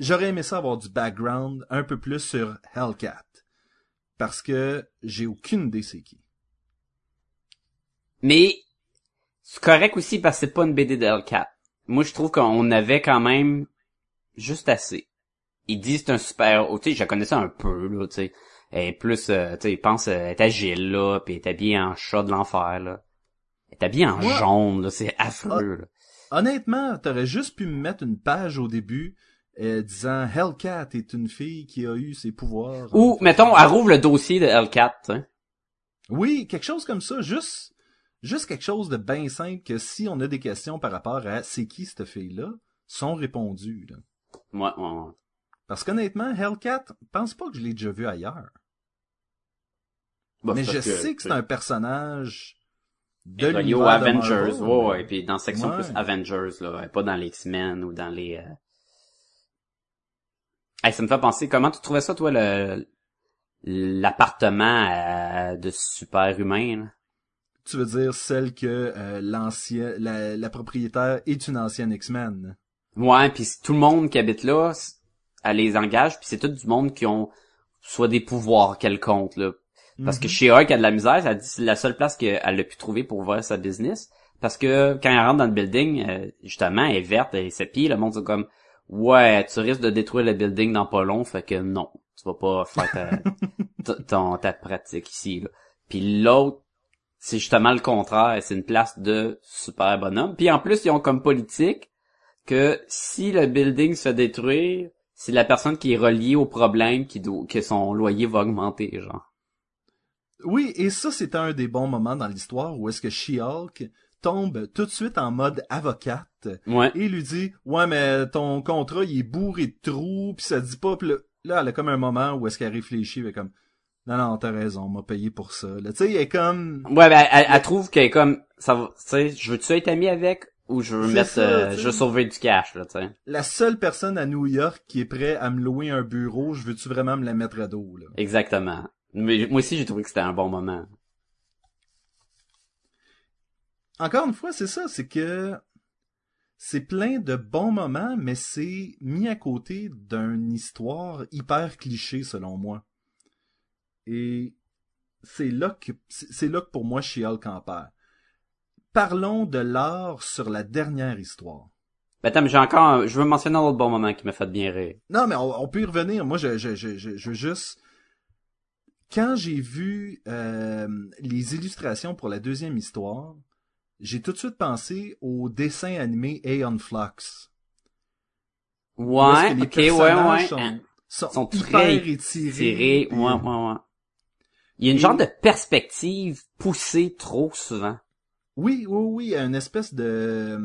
J'aurais aimé ça avoir du background un peu plus sur Hellcat. Parce que j'ai aucune idée c'est qui. Mais c'est correct aussi parce que c'est pas une BD de Hellcat. Moi, je trouve qu'on avait quand même juste assez. Il dit c'est un super... oh, tu sais, je connaissais un peu, là, tu sais. Est plus, euh, tu sais, pense, euh, elle est agile, là, puis elle est habillée en chat de l'enfer, là. Elle est habillée en jaune, là, c'est affreux, là. Honnêtement, t'aurais juste pu me mettre une page au début euh, disant Hellcat est une fille qui a eu ses pouvoirs. Ou, mettons, elle rouvre le dossier de Hellcat, sais. Oui, quelque chose comme ça, juste juste quelque chose de bien simple que si on a des questions par rapport à c'est qui cette fille-là, sont répondues. Là. Ouais, ouais, ouais. Parce qu'honnêtement, Hellcat, pense pas que je l'ai déjà vu ailleurs. Bah, Mais je que, sais que c'est un personnage de l'univers de Avengers, Marvel, ouais, ouais, puis dans la section Ouais. plus Avengers, là, pas dans les X-Men ou dans les... euh, Hey, ça me fait penser, comment tu trouvais ça, toi, le l'appartement euh, de super-humain, là? Tu veux dire celle que euh, l'ancien, la, la propriétaire est une ancienne X-Men. Ouais, puis tout le monde qui habite là, elle les engage, puis c'est tout du monde qui ont soit des pouvoirs quelconques, là. Parce que Mhm. chez Hulk, elle a de la misère, elle dit c'est la seule place qu'elle a pu trouver pour ouvrir sa business. Parce que quand elle rentre dans le building, euh, justement, elle est verte, elle est pieds, le monde dit comme Ouais, tu risques de détruire le building dans pas long, fait que non, tu vas pas faire ta, ton, ta pratique ici. Là. Puis l'autre, c'est justement le contraire, c'est une place de super bonhomme. Puis en plus, ils ont comme politique que si le building se fait détruire, c'est la personne qui est reliée au problème qui doit, que son loyer va augmenter, genre. Oui, et ça, c'est un des bons moments dans l'histoire où est-ce que She-Hulk tombe tout de suite en mode avocate Ouais. et lui dit ouais mais ton contrat il est bourré de trous puis ça dit pas là, là, elle a comme un moment où est-ce qu'elle réfléchit elle est comme non non t'as raison on m'a payé pour ça là tu sais elle est comme Ouais, ben, elle, elle trouve qu'elle est comme, ça va, tu sais, je veux-tu être ami avec ou je veux mettre, ça, euh, je veux sauver du cash, là, tu sais. la seule personne à New York qui est prêt à me louer un bureau je veux-tu vraiment me la mettre à dos là? Exactement. Mais moi aussi, j'ai trouvé que c'était un bon moment. Encore une fois, c'est ça, c'est que c'est plein de bons moments, mais c'est mis à côté d'une histoire hyper cliché selon moi. Et c'est là que c'est là que pour moi She-Hulk en perd. Parlons de l'art sur la dernière histoire. Ben, attends, mais j'ai encore, je veux mentionner un autre bon moment qui m'a fait bien rire. Non, mais on, on peut y revenir. Moi, je, je, je, je, je veux juste quand j'ai vu euh, les illustrations pour la deuxième histoire, j'ai tout de suite pensé au dessin animé Aeon Flux. Ouais, que les ok, ouais, ouais. Sont, Hein, sont, sont hyper très étirés. Tiré, puis- ouais, ouais, ouais. Il y a une Et- genre de perspective poussée trop souvent. Oui, oui, oui, une espèce de...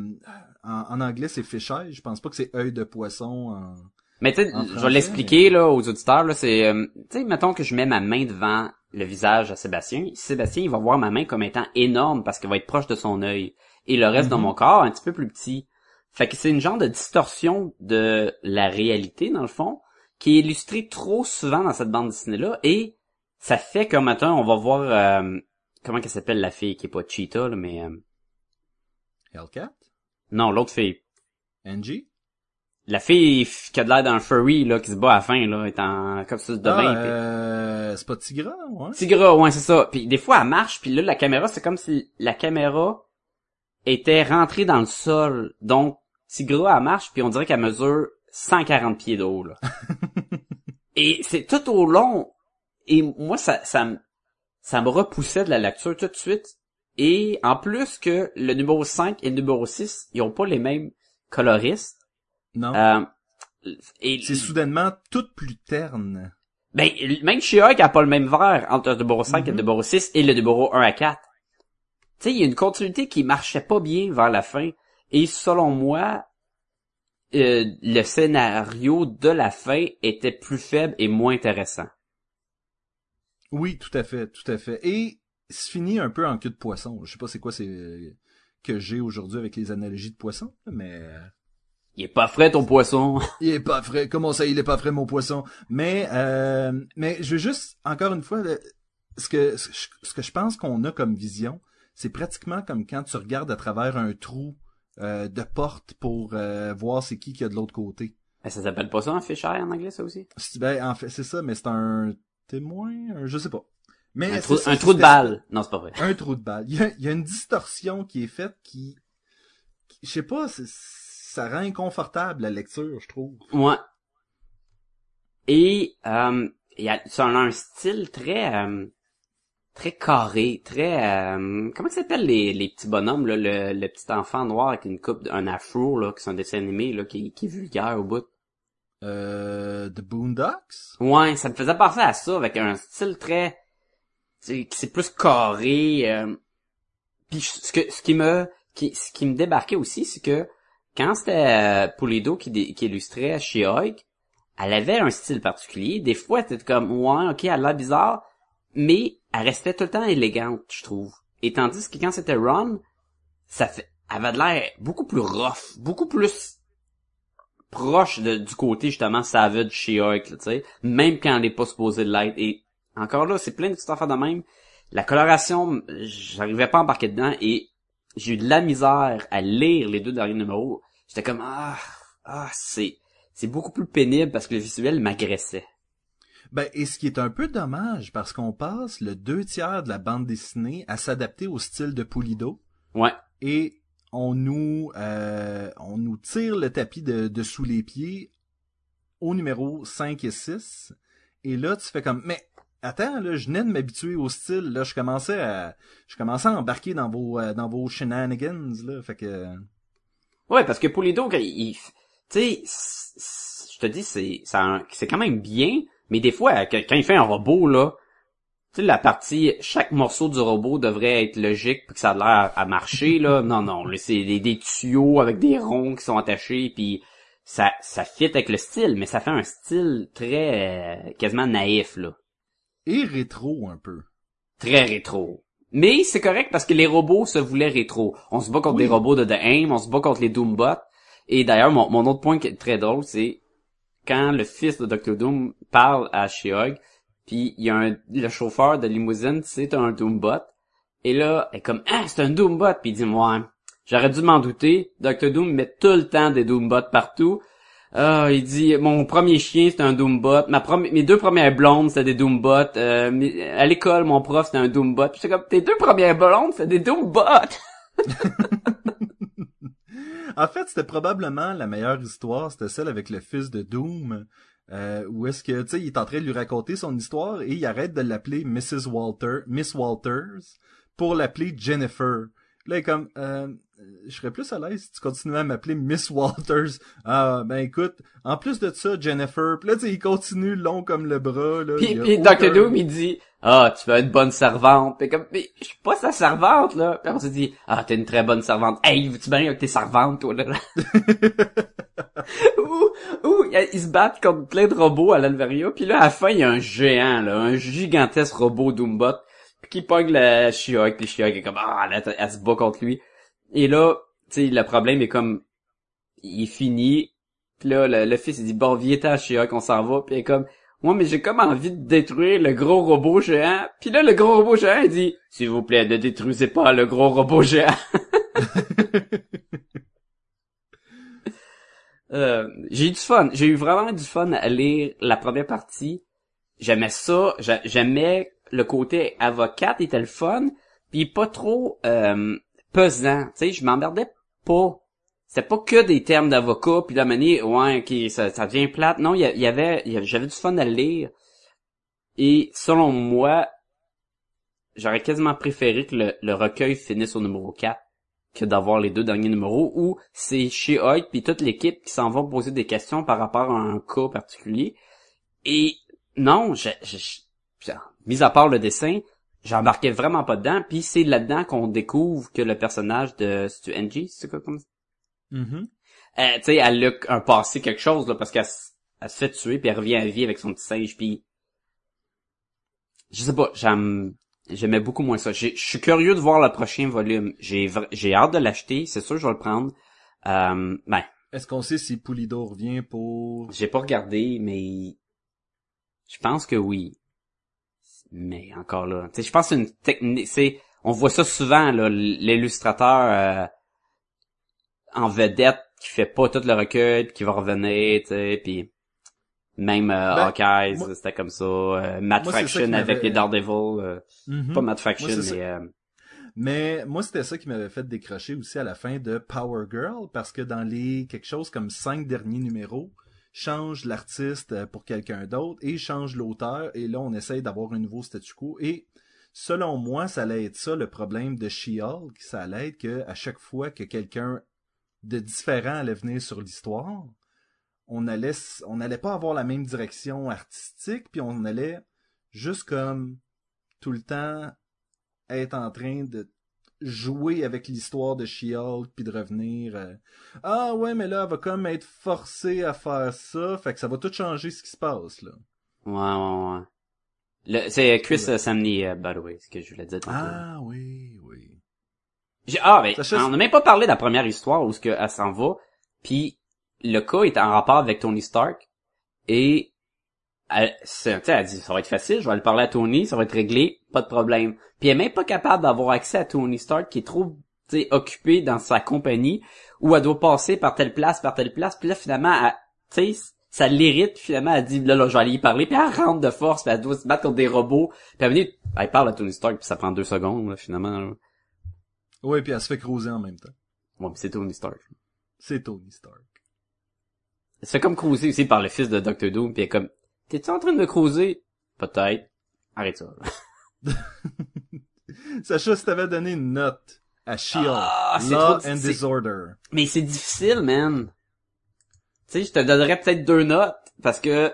En, en anglais, c'est fisheye. Je pense pas que c'est œil de poisson. En... Mais tu sais, je vais l'expliquer là aux auditeurs là, c'est euh, tu sais mettons que je mets ma main devant le visage à Sébastien, Sébastien il va voir ma main comme étant énorme parce qu'elle va être proche de son œil et le reste de Mhm. mon corps un petit peu plus petit. Fait que c'est une genre de distorsion de la réalité dans le fond qui est illustrée trop souvent dans cette bande dessinée là et ça fait que maintenant on va voir euh, comment qu'elle s'appelle la fille qui est pas Cheetah là, mais euh, Hellcat? non l'autre fille Angie? la fille qui a de l'air d'un furry là qui se bat à la fin là est en comme ça de Ah, bain, euh, c'est pas Tigra, ouais? Tigra, ouais, c'est ça. Puis des fois, elle marche, puis là, la caméra, c'est comme si la caméra était rentrée dans le sol. Donc, Tigra, elle marche, puis on dirait qu'elle mesure 140 pieds d'eau, là. Et c'est tout au long. Et moi, ça, ça, me- ça me repoussait de la lecture tout de suite. Et en plus que le numéro 5 et le numéro 6, ils ont pas les mêmes coloristes. Non. Euh, et c'est soudainement tout plus terne. Ben, même She-Hulk a pas le même verre entre le numéro 5 et le Mhm. numéro 6 et le numéro 1 à 4. Tu sais, il y a une continuité qui marchait pas bien vers la fin. Et selon moi, euh, le scénario de la fin était plus faible et moins intéressant. Oui, tout à fait, tout à fait. Et se finit un peu en queue de poisson. Je sais pas c'est quoi c'est que j'ai aujourd'hui avec les analogies de poisson, mais Il est pas frais ton poisson. il est pas frais. Comment ça, il est pas frais mon poisson? Mais euh, mais je veux juste encore une fois ce que ce que je pense qu'on a comme vision, c'est pratiquement comme quand tu regardes à travers un trou euh, de porte pour euh, voir c'est qui qui a de l'autre côté. Ça s'appelle pas ça un fisheye en anglais, ça aussi? C'est- Ben, en fait, c'est ça, mais c'est un témoin, un- je sais pas. Mais Un trou, ça, un c'est trou de balle. Non, c'est pas vrai. un trou de balle. Il y a, il y a une distorsion qui est faite qui, qui- je sais pas, ça rend inconfortable la lecture, je trouve. Ouais. Et euh, il y a, ça a un style très euh, très carré, très euh, comment ça s'appelle les, les petits bonhommes là, le, le petit enfant noir avec une coupe, un afro là, qui sont dessin animé là, qui, qui est vulgaire au bout. Euh, The Boondocks? Ouais, ça me faisait penser à ça avec un style très, c'est plus carré. Euh, puis ce que ce qui me qui ce qui me débarquait aussi, c'est que quand c'était euh, qui, qui illustrait chez Hulk, elle avait un style particulier. Des fois, t'étais comme ouais, ok, elle a l'air bizarre, mais elle restait tout le temps élégante, je trouve. Et tandis que quand c'était Ron, ça fait, elle avait de l'air beaucoup plus rough, beaucoup plus proche de- du côté justement savage chez Hulk, tu sais, même quand elle est pas supposée de l'être. Et encore là, c'est plein de petites affaires de même. La coloration, j'arrivais pas à embarquer dedans et j'ai eu de la misère à lire les deux derniers numéros. J'étais comme ah ah c'est c'est beaucoup plus pénible parce que le visuel m'agressait. Ben, et ce qui est un peu dommage, parce qu'on passe le deux tiers de la bande dessinée à s'adapter au style de Pulido, Ouais. et on nous, euh, on nous tire le tapis de, de sous les pieds au numéro 5 et 6, et là, tu fais comme, mais, attends, là, je venais de m'habituer au style, là, je commençais à, je commençais à embarquer dans vos, euh, dans vos shenanigans, là, fait que, Ouais, parce que quand il, il- tu sais, je te dis, c'est, c'est quand même bien, mais des fois, quand il fait un robot, là, tu sais, la partie, chaque morceau du robot devrait être logique puis que ça a l'air à marcher, là. Non, non, c'est des, des tuyaux avec des ronds qui sont attachés puis ça, ça fit avec le style, mais ça fait un style très, euh, quasiment naïf, là. et rétro un peu. Très rétro. Mais c'est correct parce que les robots se voulaient rétro. On se bat contre Oui. des robots de The Aim, on se bat contre les Doombots. Et d'ailleurs, mon, mon autre point qui est très drôle, c'est quand le fils de Dr. Doom parle à She-Hulk, puis il y a un, le chauffeur de limousine, c'est un Doombot. Et là, elle est comme, ah, c'est un Doombot, puis il dit, ouais, j'aurais dû m'en douter. Dr. Doom met tout le temps des Doombots partout. Ah, il dit, mon premier chien, c'était un Doombot. Ma mes deux premières blondes, c'était des Doombots. Euh, à l'école, mon prof, c'était un Doombot. Puis j'étais comme, tes deux premières blondes, c'était des Doombots. En fait, c'était probablement la meilleure histoire, c'était celle avec le fils de Doom, euh, où est-ce que, tu sais, il est en train de lui raconter son histoire et il arrête de l'appeler Mrs. Walter, Miss Walters, pour l'appeler Jennifer. Là, il est comme, euh, je serais plus à l'aise si tu continuais à m'appeler Miss Walters. Ah, ben écoute, en plus de ça, Jennifer, puis là, tu sais, il continue long comme le bras, là. Puis aucun- Dr. Doom, il dit, ah, tu vas être bonne servante. Puis comme, mais je suis pas sa servante, là. Puis on se dit, ah, t'es une très bonne servante. Hey, veux-tu bien avec tes servantes, toi, là? ou, ou, ils se battent contre plein de robots à l'Alveria. Puis là, à la fin, il y a un géant, là, un gigantesque robot Doombot, puis qui pogne la She-Hulk, puis She-Hulk est comme, ah, elle, elle, elle se bat contre lui. Et là, tu sais, le problème est comme, il finit, puis là, le, le fils, il dit, bon, viens à She-Hulk, on s'en va, puis il est comme, moi, mais j'ai comme envie de détruire le gros robot géant. Puis là, le gros robot géant, il dit, s'il vous plaît, ne détruisez pas le gros robot géant. Euh, j'ai eu du fun. J'ai eu vraiment du fun à lire la première partie. J'aimais ça. J'a- J'aimais le côté avocate, était le fun. Puis pas trop euh, pesant. Tu sais, je m'emmerdais pas. C'était pas que des termes d'avocat. Puis la manière, ouais, ok, ça, devient plate. Non, il y, avait, j'avais du fun à lire. Et selon moi, j'aurais quasiment préféré que le, le recueil finisse au numéro 4 que d'avoir les deux derniers numéros où c'est chez Hoyt puis toute l'équipe qui s'en va poser des questions par rapport à un cas particulier. Et non, je, je, je- mis à part le dessin, j'embarquais vraiment pas dedans. Puis c'est là-dedans qu'on découvre que le personnage de c'est Angie, c'est quoi comme ça? Mhm. Euh, tu sais, elle a un passé quelque chose là parce qu'elle elle se fait tuer puis elle revient à vie avec son petit singe puis je sais pas, j'aime j'aimais beaucoup moins ça. Je suis curieux de voir le prochain volume. J'ai j'ai hâte de l'acheter, c'est sûr que je vais le prendre. Euh, ben, Est-ce qu'on sait si Pulido revient pour... j'ai pas regardé mais je pense que oui. Mais encore là, tu sais, je pense que c'est une technique, c'est on voit ça souvent là, l'illustrateur euh, en vedette qui fait pas tout le recueil puis qui va revenir, tu sais, puis même euh, Ben, Hawkeyes, moi- c'était comme ça, euh, Matt Moi, qui avec les Daredevil, euh, Mhm. pas Matt Moi, c'est mais euh, Mais moi, c'était ça qui m'avait fait décrocher aussi à la fin de Power Girl, parce que dans les quelque chose comme cinq derniers numéros, change l'artiste euh, pour quelqu'un d'autre et change l'auteur, et là, on essaye d'avoir un nouveau statu quo. Et selon moi, ça allait être ça le problème de She-Hulk, ça allait être que à chaque fois que quelqu'un de différent allait venir sur l'histoire, on allait, on allait pas avoir la même direction artistique, puis on allait juste comme tout le temps être en train de jouer avec l'histoire de She-Hulk puis de revenir euh, ah ouais mais là elle va comme être forcée à faire ça fait que ça va tout changer ce qui se passe là ouais ouais ouais. Le- C'est Chris euh, Samney, euh, by the way, ce que je voulais dire tantôt. ah oui oui J'ai- Ah, ben, Sacha, on n'a même pas parlé de la première histoire où ce que elle s'en va, puis le cas est en rapport avec Tony Stark, et elle, elle dit, ça va être facile, je vais aller parler à Tony, ça va être réglé, pas de problème. Puis elle est même pas capable d'avoir accès à Tony Stark qui est trop, occupé dans sa compagnie, où elle doit passer par telle place, par telle place, puis là, finalement, elle- ça l'irrite, finalement, elle dit, là, là, je vais aller y parler, puis elle rentre de force, puis elle doit se battre contre des robots, puis elle, venait- elle parle à Tony Stark, puis ça prend deux secondes, là, finalement, là. oui puis elle se fait creuser en même temps Ouais, mais c'est Tony Stark. c'est Tony Stark se fait comme cruiser aussi par le fils de Dr. Doom, puis elle est comme, t'es-tu en train de me cruiser? Peut-être. Arrête ça. Sacha si t'avais donné une note à She-Hulk Ah, c'est Law trop- and c'est- Disorder Mais c'est difficile, man. Tu sais, je te donnerais peut-être deux notes, parce que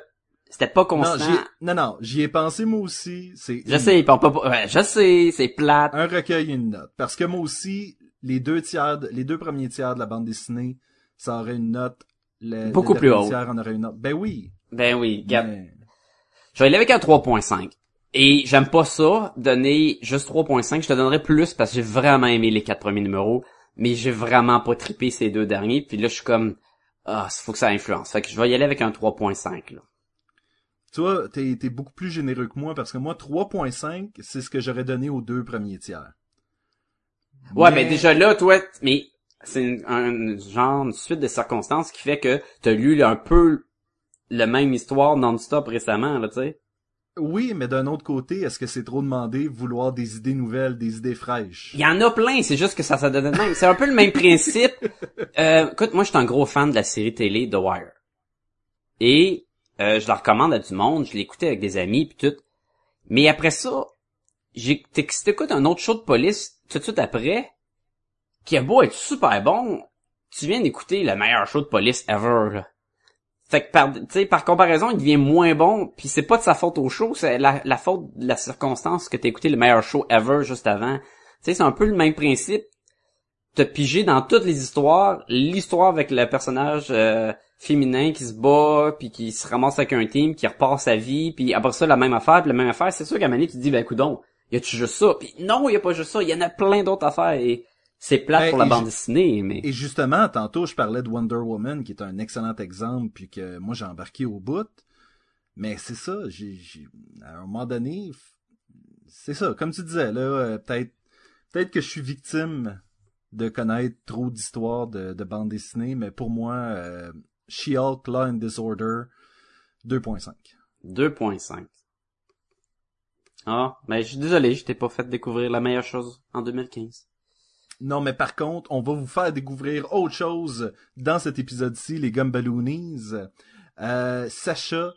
c'était pas non, constant. j'y- non non j'y ai pensé moi aussi c'est je une- sais, pas, pas, pas- ouais, je sais, c'est plate. un recueil et une note. Parce que moi aussi, les deux tiers, de- les deux premiers tiers de la bande dessinée, ça aurait une note. Le, Beaucoup le plus haut. tiers en aurait une note. Ben oui. Ben oui, regarde. mais- Je vais aller avec un 3.5. Et j'aime pas ça, donner juste 3.5. Je te donnerais plus parce que j'ai vraiment aimé les quatre premiers numéros. Mais j'ai vraiment pas trippé ces deux derniers. Puis là, je suis comme, ah, faut que ça influence. Fait que je vais y aller avec un 3.5, là. Tu vois, t'es, t'es beaucoup plus généreux que moi parce que moi, 3.5, c'est ce que j'aurais donné aux deux premiers tiers. Ouais, mais déjà là, toi, mais c'est une- un genre, une suite de circonstances qui fait que t'as lu un peu le même histoire non-stop récemment, là, tu sais. Oui, mais d'un autre côté, est-ce que c'est trop demandé vouloir des idées nouvelles, des idées fraîches? Il y en a plein, c'est juste que ça ça donne de même. C'est un peu le même principe. Euh, écoute, moi, je suis un gros fan de la série télé The Wire. Et euh, je la recommande à du monde, je l'écoutais avec des amis puis tout. Mais après ça, j'ai t'écoutes un autre show de police tout de suite après, qui a beau être super bon, tu viens d'écouter le meilleur show de police ever. Là. Fait que par, par comparaison, il devient moins bon, puis c'est pas de sa faute au show, c'est la, faute de la circonstance que t'as écouté le meilleur show ever juste avant. Tu sais, c'est un peu le même principe. T'as pigé dans toutes les histoires, l'histoire avec le personnage euh, féminin qui se bat, puis qui se ramasse avec un team, qui repart sa vie, puis après ça, la même affaire, puis la même affaire, c'est sûr qu'à un tu te dis, ben coudon, y a-tu juste ça? Puis non, y a pas juste ça, y en a plein d'autres affaires, et c'est plate Hey, pour la bande dessinée, mais... Et justement, tantôt, je parlais de Wonder Woman, qui est un excellent exemple, puis que moi, j'ai embarqué au bout. Mais c'est ça, j'ai, j'ai- à un moment donné, c'est ça, comme tu disais, là, euh, peut-être, peut-être que je suis victime de connaître trop d'histoires de, de bande dessinée, mais pour moi, euh, She-Hulk, Law and Disorder, 2.5. 2.5. Ah, mais je suis désolé, je t'ai pas fait découvrir la meilleure chose en 2015. Non, mais par contre, on va vous faire découvrir autre chose dans cet épisode-ci, les Gumballoonies. Euh, Sacha,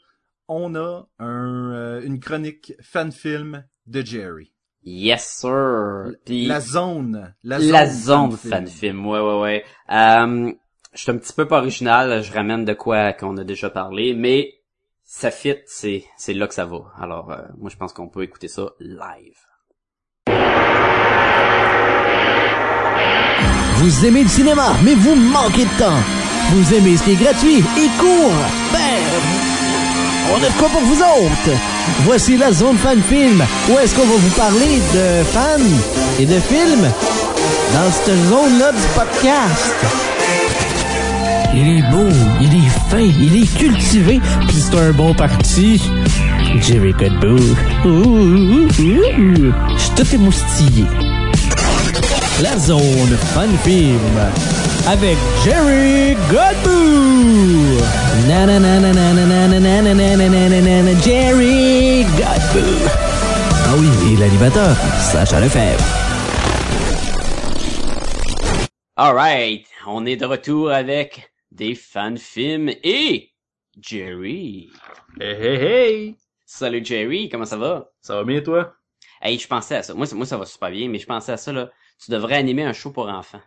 on a un, euh, une chronique fan-film de Jerry. Yes, sir! Puis- La zone. La La zone, zone fan-film, ouais, ouais, ouais. Euh, je suis un petit peu pas original, je ramène de quoi qu'on a déjà parlé, mais ça fit, c'est, c'est là que ça va. Alors, euh, moi, je pense qu'on peut écouter ça live. Vous aimez le cinéma, mais vous manquez de temps. Vous aimez ce qui est gratuit et court. Ben, on a de quoi pour vous autres? Voici la zone fan film. Où est-ce qu'on va vous parler de fans et de films dans cette zone-là du podcast? Il est beau, il est fin, il est cultivé, puis c'est un bon parti. Jerry Godbout. Ouh, ouh, ouh, ouh. Je suis tout émoustillé. La Zone Fun Film avec Jerry Godbout. Jerry Ah oui, et. All right, on est de retour avec des films et Jerry. Hey, hey, hey! Salut Jerry, comment ça va? Ça va bien toi? Hey, je pensais à ça. Moi, ça va super bien, mais je pensais à ça, là. Tu devrais animer un show pour enfants.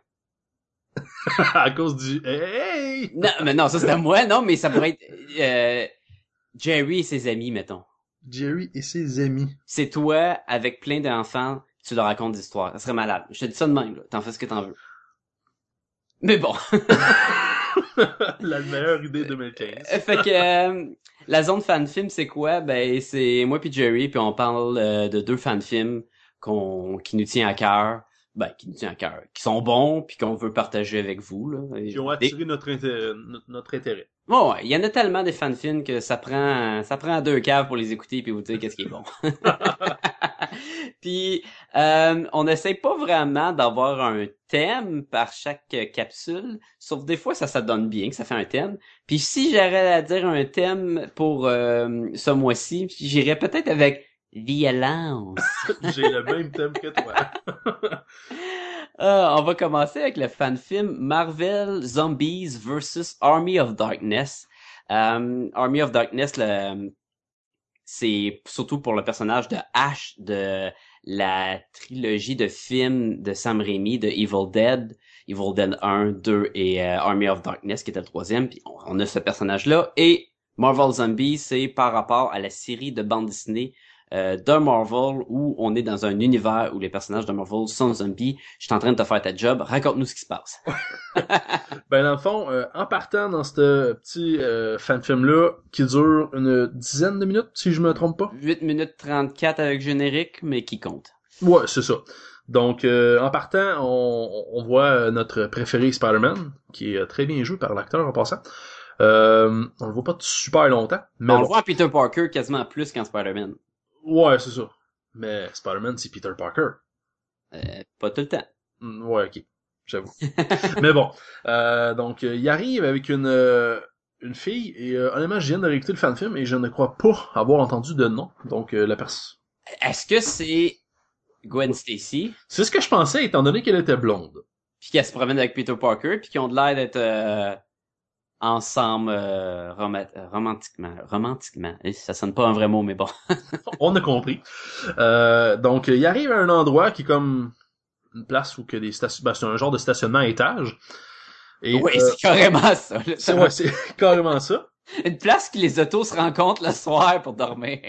à cause du hey! Non, mais non, ça c'est à moi, non, mais ça pourrait être euh, Jerry et ses amis, mettons. Jerry et ses amis. C'est toi avec plein d'enfants, tu leur racontes des histoires. Ça serait malade. Je te dis ça de même, là. T'en fais ce que t'en veux. Mais bon. La meilleure idée 2015. fait que euh, la zone fan film, c'est quoi? Ben c'est moi puis Jerry, puis on parle euh, de deux fan films qu'on qui nous tient à cœur. Ben, qui nous tient à cœur, qui sont bons, puis qu'on veut partager avec vous. Là. Qui ont attiré notre, intérêt, notre, intérêt. Bon, ouais, il y en a tellement des fan-films que ça prend ça prend deux caves pour les écouter puis vous dire qu'est-ce qui est bon. puis euh, on n'essaie pas vraiment d'avoir un thème par chaque capsule, sauf des fois ça ça donne bien que ça fait un thème. Puis si j'aurais à dire un thème pour euh, ce mois-ci, j'irais peut-être avec violence. J'ai le même thème que toi. Euh, on va commencer avec le fan-film Marvel Zombies vs. Army of Darkness. Euh, Army of Darkness, c'est surtout pour le personnage de Ash de la trilogie de films de Sam Raimi de Evil Dead. Evil Dead 1, 2 et euh, Army of Darkness qui était le troisième. Puis on, on a ce personnage-là. Et Marvel Zombies, c'est par rapport à la série de bande dessinée euh, de Marvel où on est dans un univers où les personnages de Marvel sont zombies. Je suis en train de te faire ta job. Raconte-nous ce qui se passe. Ben, dans le fond, euh, en partant dans ce petit euh, fan-film-là, qui dure une dizaine de minutes, si je me trompe pas. 8 minutes 34 avec générique, mais qui compte. Ouais, c'est ça. Donc, euh, en partant, on, on voit euh, notre préféré Spider-Man, qui est euh, très bien joué par l'acteur en passant. Euh, on le voit pas super longtemps, mais On le voit à Peter Parker quasiment plus qu'en Spider-Man. Ouais, c'est ça. Mais Spider-Man, c'est Peter Parker. Euh, pas tout le temps. Hmm, Ouais, ok. J'avoue. mais bon. Euh, donc, euh, il arrive avec une, euh, une fille, et euh, honnêtement, je viens de réécouter le fan film, et je ne crois pas avoir entendu de nom. Donc, la personne... Est-ce que c'est Gwen Stacy, C'est ce que je pensais, étant donné qu'elle était blonde. puis qu'elle se promène avec Peter Parker, puis qu'ils ont de l'air d'être euh, ensemble euh, roma- euh, romantiquement. Romantiquement. Eh, Ça sonne pas un vrai mot, mais bon. On a compris. Euh, donc, il arrive à un endroit qui est comme une place où que des stations... Ben, c'est un genre de stationnement à étage. Et, oui, euh, c'est carrément ça. c'est ouais, c'est carrément ça. Une place que les autos se rencontrent le soir pour dormir.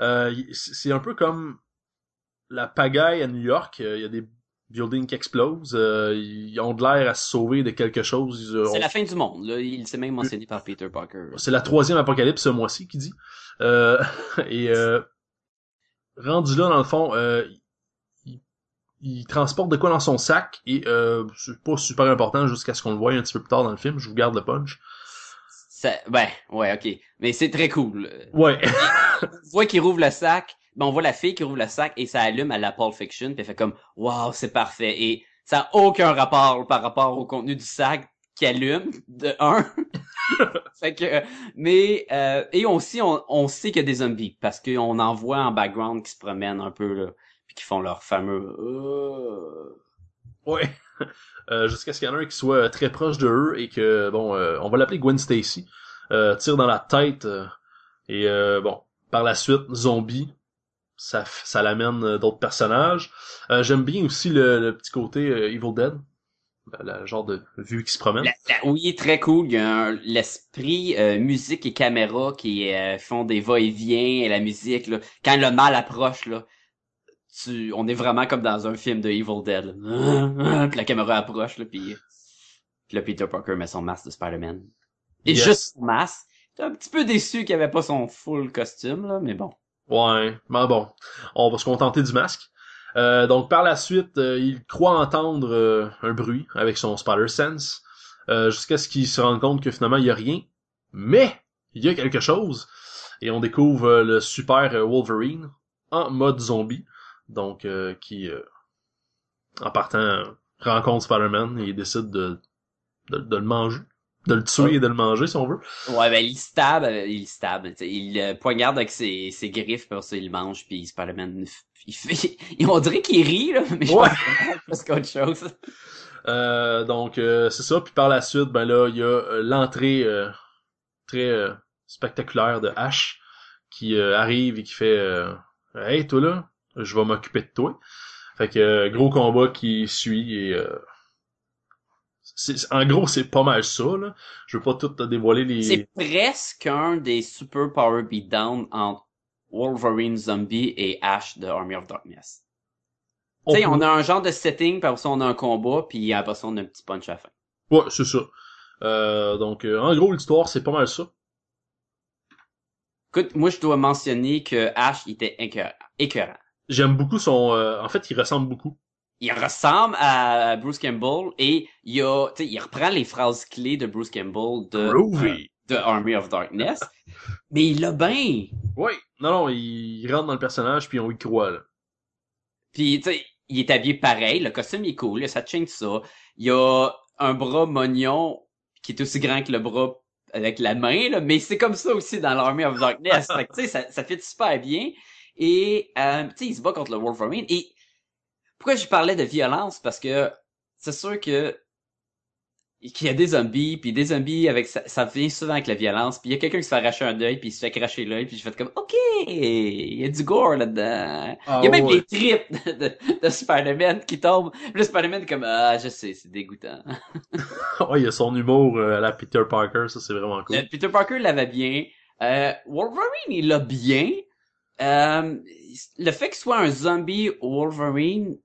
Euh, c'est un peu comme la pagaille à New York. Il y a des buildings qui explosent. euh, ils ont de l'air à se sauver de quelque chose. Ils, euh, C'est la fin du monde. Là. Il s'est même mentionné par Peter Parker. C'est la troisième apocalypse ce mois-ci qui dit. Euh, et euh, rendu là, dans le fond, euh, il, il transporte de quoi dans son sac et euh, c'est pas super important jusqu'à ce qu'on le voie un petit peu plus tard dans le film. Je vous garde le punch. Ça, ben, ouais, ok. Mais c'est très cool. Ouais. On voit qu'il rouvre le sac. Ben, on voit la fille qui rouvre le sac et ça allume à la Pulp Fiction. Puis elle fait comme, wow, c'est parfait. Et ça a aucun rapport par rapport au contenu du sac qui allume, de un. fait que, mais, euh, et aussi, on, on sait qu'il y a des zombies parce qu'on en voit en background qui se promènent un peu, là. Puis qui font leur fameux, euh, Ouais. Euh, Jusqu'à ce qu'il y en ait un qui soit très proche de eux et que, bon, euh, on va l'appeler Gwen Stacy, euh, tire dans la tête euh, et, euh, bon, par la suite, zombie, ça, ça l'amène euh, d'autres personnages. Euh, J'aime bien aussi le, le petit côté euh, Evil Dead, le, le genre de vue qui se promène. La- la- oui, très cool. Il y a l'esprit euh, musique et caméra qui euh, font des va-et-vient et la musique. Là. Quand le mal approche, là, tu, on est vraiment comme dans un film de Evil Dead. Puis la caméra approche, là, puis, puis là, Peter Parker met son masque de Spider-Man. Et Yes. juste son masque. J'étais un petit peu déçu qu'il avait pas son full costume, là, mais bon. Ouais, mais bon, on va se contenter du masque. Euh, donc par la suite, euh, il croit entendre euh, un bruit avec son Spider Sense, jusqu'à ce qu'il se rende compte que finalement il y a rien, mais il y a quelque chose, et on découvre le super Wolverine en mode zombie, donc qui, en partant, rencontre Spider-Man et il décide de, de, de le manger, de le tuer et de le manger si on veut. Ouais, ben, il stab, euh, il stab, il euh, poignarde avec ses, ses griffes, puis après ça, il le mange, puis Spider-Man, il fait, on dirait qu'il rit, là, mais je Ouais. pense qu'autre chose. Euh, donc euh, c'est ça. Puis par la suite, ben là, il y a euh, l'entrée euh, très euh, spectaculaire de Ash qui euh, arrive et qui fait euh, Hey toi là, je vais m'occuper de toi. Fait que euh, gros combat qui suit et euh, en gros c'est pas mal ça là. Je veux pas tout te dévoiler les. C'est presque un des super power beatdown entre Wolverine Zombie et Ash de Army of Darkness. Tu sais, peut- on a un genre de setting, puis après ça, on a un combat, puis après ça, on a un petit punch à la fin. Ouais, c'est ça. Euh, donc euh, en gros l'histoire c'est pas mal ça. Écoute, moi, je dois mentionner que Ash il était écœurant. écœurant. J'aime beaucoup son. euh, en fait, il ressemble beaucoup. Il ressemble à Bruce Campbell et il a, il reprend les phrases clés de Bruce Campbell de, de Army of Darkness, mais il l'a bien. Ouais. Non non, il, il rentre dans le personnage puis on y croit là. Puis, tu sais, il est habillé pareil, le costume est cool, il a sa chaîne ça. Il a un bras mognon qui est aussi grand que le bras avec la main, là, mais c'est comme ça aussi dans l'Army of Darkness. fait que, tu sais, ça, ça fait super bien. Et, euh, tu sais, il se bat contre le Wolverine. Et pourquoi je parlais de violence? Parce que c'est sûr que qu'il y a des zombies, puis des zombies avec ça, ça vient souvent avec la violence, puis il y a quelqu'un qui se fait arracher un œil, puis il se fait cracher l'œil, puis je fais comme OK, il y a du gore là-dedans. Ah, il y a même ouais. des tripes de, de Spider-Man qui tombent. Le Spider-Man est comme ah je sais, c'est dégoûtant. ouais, il y a son humour euh, à la Peter Parker, ça c'est vraiment cool. Euh, Peter Parker l'avait bien. Euh, Wolverine, il l'a bien. Euh, le fait qu'il soit un zombie Wolverine,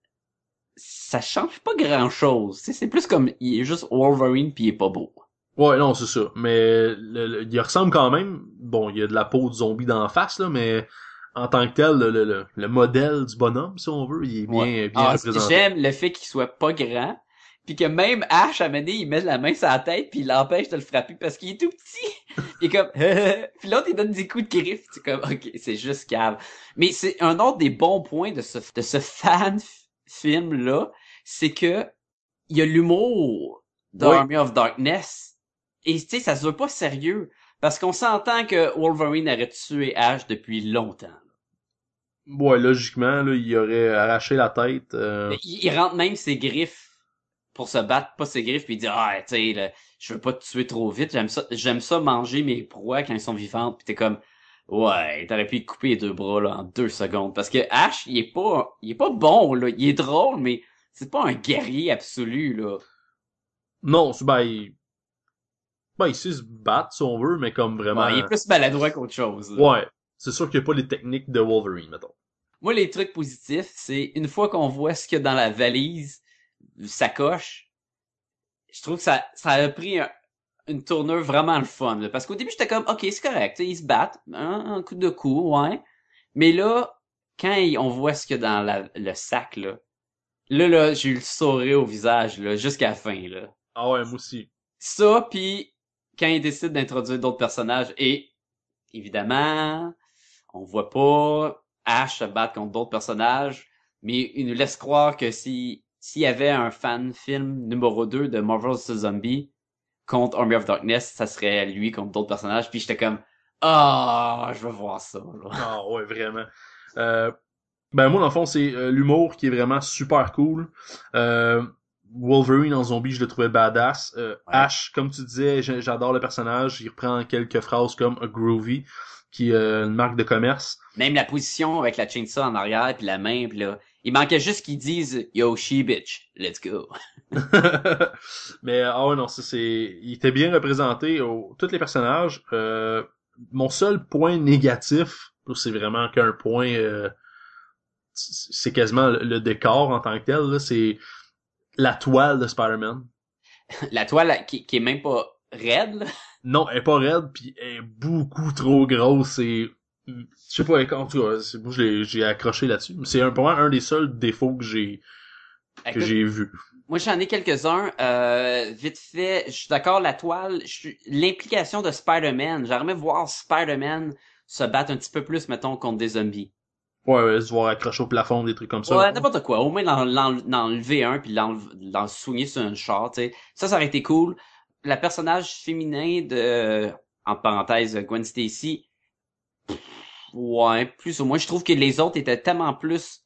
ça change pas grand chose. C'est plus comme il est juste Wolverine puis il est pas beau. Ouais, non, c'est ça. Mais le- le- il ressemble quand même. Bon, il y a de la peau de zombie dans la face, là, mais en tant que tel, le, le, le- le modèle du bonhomme, si on veut, il est bien, bien Ah, représenté. J'aime le fait qu'il soit pas grand, puis que même Ash, à donné, il met la main sur la tête, puis il l'empêche de le frapper parce qu'il est tout petit. il est comme, puis l'autre, il donne des coups de griffe. C'est comme, ok, c'est juste cave. Mais c'est un autre des bons points de ce, de ce fan film-là, c'est que il y a l'humour d'Army of Darkness. Et tu sais, ça se veut pas sérieux. Parce qu'on s'entend que Wolverine aurait tué Ash depuis longtemps. Ouais, logiquement, là, il aurait arraché la tête. euh, Il, il rentre même ses griffes pour se battre, pas ses griffes, puis il dit ah tu sais là, je veux pas te tuer trop vite, j'aime ça, j'aime ça manger mes proies quand ils sont vivantes, puis t'es comme ouais, t'aurais pu couper les deux bras là en deux secondes parce que Ash il est pas, il est pas bon là, il est drôle mais c'est pas un guerrier absolu là. Non, c'est- ben, il... ben, il sait se battre, si on veut, mais comme vraiment... Ouais, il est plus maladroit qu'autre chose. là. Ouais. C'est sûr qu'il n'y a pas les techniques de Wolverine, mettons. Moi, les trucs positifs, c'est une fois qu'on voit ce qu'il y a dans la valise, sacoche, je trouve que ça, ça a pris un- une tournure vraiment le fun. là. Parce qu'au début, j'étais comme, ok, c'est correct, ils se battent, un, un coup de coup, ouais. Mais là, quand on voit ce qu'il y a dans la- le sac, là, là, là, j'ai eu le sourire au visage, là, jusqu'à la fin, là. Ah ouais, moi aussi. Ça, puis quand il décide d'introduire d'autres personnages, et évidemment, on voit pas Ash se battre contre d'autres personnages, mais il nous laisse croire que si s'il y avait un fan film numéro 2 de Marvel vs Zombie contre Army of Darkness, ça serait lui contre d'autres personnages, puis j'étais comme ah, je veux voir ça. Ah ouais, vraiment. Euh, ben moi, dans le fond, c'est euh, l'humour qui est vraiment super cool. Euh, Wolverine en zombie, je le trouvais badass. Euh, Ash, comme tu disais, j'a- j'adore le personnage. Il reprend quelques phrases comme a groovy, qui est euh, une marque de commerce. Même la position avec la chainsaw en arrière puis la main puis là, il manquait juste qu'ils disent yo she bitch, let's go. Mais ah ouais, non, ça c'est. Il était bien représenté au... tous les personnages. Euh, mon seul point négatif, c'est vraiment qu'un point euh, c'est quasiment le, décor en tant que tel, c'est la toile de Spider-Man. la toile qui, qui est même pas raide là. Non, elle est pas raide, puis elle est beaucoup trop grosse et je sais pas, en tout cas, c'est- moi j'ai accroché là-dessus. C'est un, pour moi un des seuls défauts que j'ai que j'ai vu. Moi, j'en ai quelques-uns. Euh, vite fait, je suis d'accord, la toile, l'implication de Spider-Man. J'aimerais voir Spider-Man se battre un petit peu plus, mettons, contre des zombies. Ouais, ouais, se voir accroché au plafond, des trucs comme ça. Ouais, n'importe quoi. Au moins, l'enlever un, puis l'en soigner sur un char, tu sais. Ça, ça aurait été cool. La personnage féminin de, entre parenthèses, Gwen Stacy, ouais, plus ou moins. Je trouve que les autres étaient tellement plus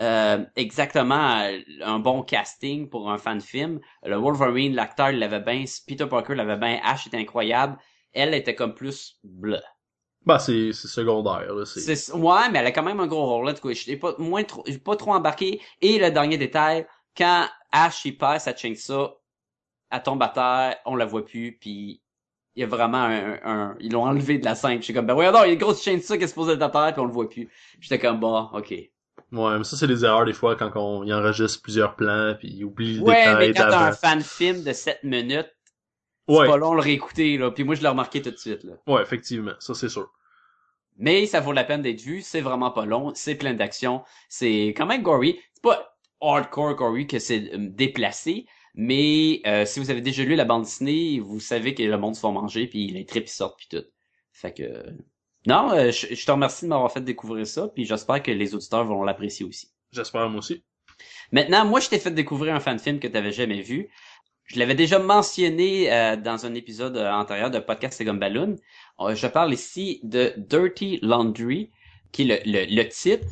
euh, exactement euh, un bon casting pour un fan film. Le Wolverine, l'acteur, il l'avait bien, Peter Parker l'avait bien, Ash était incroyable. Elle était comme plus bleu. Bah, c'est c'est secondaire, là. C'est... Ouais, mais elle a quand même un gros rôle, là, du coup. Je pas, moins trop, j'ai pas trop embarqué. Et le dernier détail, quand Ash, il perd sa chainsaw, elle tombe à terre, on la voit plus, puis il y a vraiment un, un- ils l'ont enlevé de la scène. Je suis comme, ben non, il y a une grosse chainsaw qui est supposée être à terre, puis on le voit plus. J'étais comme, bon, ok. Ouais, mais ça, c'est des erreurs des fois quand on y enregistre plusieurs plans puis il oublie le Ouais, détail mais quand t'as un fan film de 7 minutes, c'est Ouais, pas long de le réécouter, là. Puis moi, je l'ai remarqué tout de suite, là. ouais, effectivement, ça c'est sûr. Mais ça vaut la peine d'être vu, c'est vraiment pas long, c'est plein d'action, c'est quand même gory. C'est pas hardcore gory que c'est euh, déplacé, mais euh, si vous avez déjà lu la bande Disney, vous savez que le monde se fait manger, puis les tripes sortent, puis tout. Fait que... Non, euh, je, je te remercie de m'avoir fait découvrir ça, puis j'espère que les auditeurs vont l'apprécier aussi. J'espère moi aussi. Maintenant, moi, je t'ai fait découvrir un fan film que tu jamais vu. Je l'avais déjà mentionné euh, dans un épisode antérieur de Podcast Gomme Balloon. Je parle ici de Dirty Laundry, qui est le, le, le titre.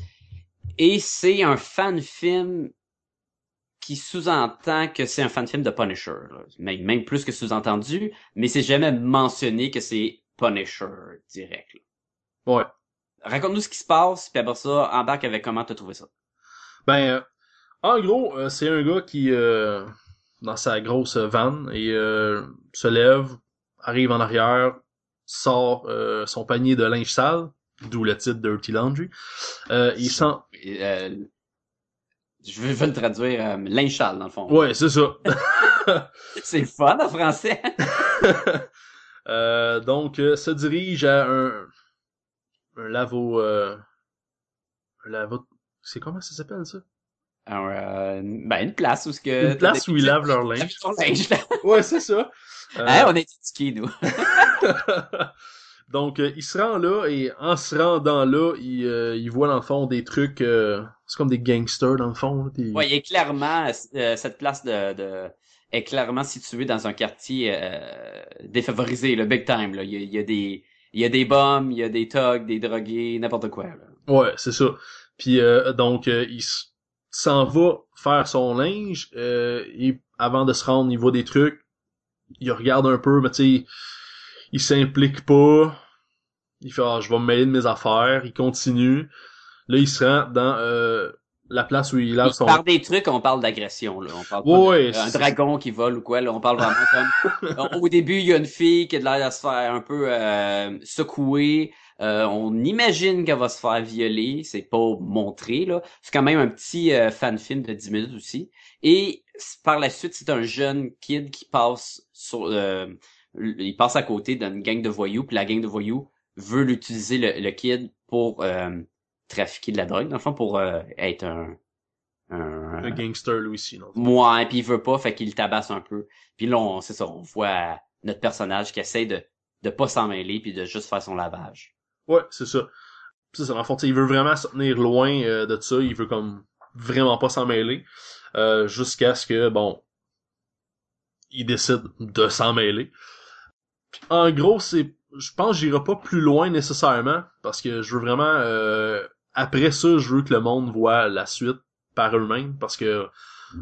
Et c'est un fan film qui sous-entend que c'est un fan film de Punisher. là. Même, même plus que sous-entendu, mais c'est jamais mentionné que c'est Punisher direct. là. Ouais. Raconte-nous ce qui se passe, puis après ça, embarque avec comment t'as trouvé ça. Ben, euh, en gros, euh, c'est un gars qui, euh, dans sa grosse vanne, et euh, se lève, arrive en arrière, sort euh, son panier de linge sale, d'où le titre Dirty Laundry. Euh, il sent... Je vais le traduire euh, linge sale, dans le fond. Ouais, c'est ça. C'est fun en français. Euh, donc, euh, se dirige à un, un lavo... Euh, un lavo... C'est comment ça s'appelle, ça? un, euh, ben, une place où ce que... Une place où ils lavent leur linge. Linge. Ouais, c'est ça. Euh, Hein, on est éduqués, nous. Donc, euh, il se rend là, et en se rendant là, il, euh, il voit dans le fond des trucs... euh, c'est comme des gangsters, dans le fond. des- Ouais, il est clairement, euh, cette place de, de, est clairement située dans un quartier, euh, défavorisé, le big time, là. Il y a, il y a des, il y a des bombes, il y a des thugs, des drogués, n'importe quoi, là. Ouais, c'est ça. Puis euh, donc euh, il s'en va faire son linge euh, et avant de se rendre, il voit des trucs, il regarde un peu, mais tu sais, il s'implique pas. Il fait ah, je vais me mêler de mes affaires, il continue. Là, il se rend dans euh, la place où il lave Il son parle des trucs, on parle d'agression, là. On parle pas de- un dragon qui vole ou quoi, là. On parle vraiment comme, au début, il y a une fille qui a de l'air à se faire un peu, euh, secouer. Euh, on imagine qu'elle va se faire violer, c'est pas montré là. C'est quand même un petit euh, fan film de 10 minutes aussi. Et par la suite, c'est un jeune kid qui passe sur, euh, il passe à côté d'une gang de voyous, puis la gang de voyous veut l'utiliser le, le kid pour euh, trafiquer de la drogue, dans le fond, pour euh, être un, un, le gangster lui aussi. non? Ouais, puis il veut pas, fait qu'il le tabasse un peu. Puis là, on, c'est ça, on voit notre personnage qui essaie de de pas s'en mêler puis de juste faire son lavage. Ouais, c'est ça. C'est ça, le fond, il veut vraiment se tenir loin euh, de ça, il veut comme vraiment pas s'en mêler, euh, jusqu'à ce que, bon, il décide de s'en mêler. Puis, en gros, c'est, je pense que j'irai pas plus loin nécessairement, parce que je veux vraiment, euh, après ça, je veux que le monde voit la suite par eux-mêmes, parce que,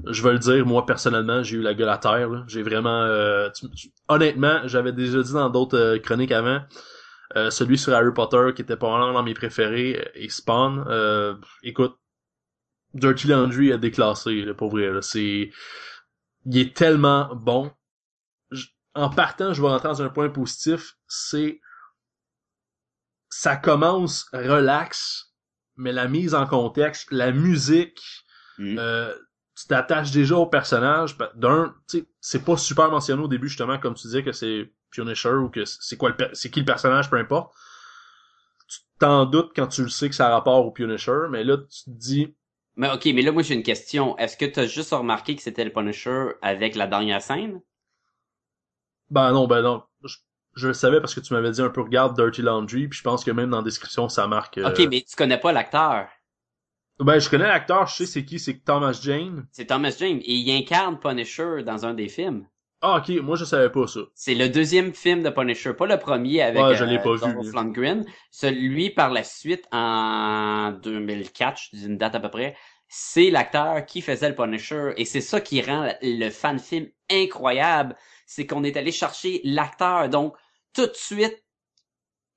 je veux le dire, moi, personnellement, j'ai eu la gueule à terre. J'ai vraiment, euh, tu- honnêtement, j'avais déjà dit dans d'autres euh, chroniques avant, euh, celui sur Harry Potter qui était pas vraiment dans mes préférés et Spawn euh, écoute Dirty Laundry a déclassé vrai là. c'est il est tellement bon en partant je vais rentrer dans un point positif c'est ça commence relax mais la mise en contexte la musique Mm. euh, tu t'attaches déjà au personnage pa- d'un tu sais c'est pas super mentionné au début justement comme tu disais que c'est Punisher ou que c'est quoi le c'est qui le personnage peu importe tu t'en doutes quand tu le sais que ça a rapport au Punisher mais là tu te dis Mais ok, mais là moi j'ai une question. Est-ce que t'as juste remarqué que c'était le Punisher avec la dernière scène? Ben non ben non je, je le savais parce que tu m'avais dit un peu regarde Dirty Laundry puis je pense que même dans la description ça marque euh, Ok, mais tu connais pas l'acteur. ben je connais l'acteur je sais c'est qui c'est Thomas Jane C'est Thomas James et il incarne Punisher dans un des films. ah ok moi je savais pas ça C'est le deuxième film de Punisher, pas le premier avec Ouais, je l'ai euh, vu. Lundgren. Celui par la suite en 2004, je dis une date à peu près, c'est l'acteur qui faisait le Punisher et c'est ça qui rend le fan film incroyable, c'est qu'on est allé chercher l'acteur donc tout de suite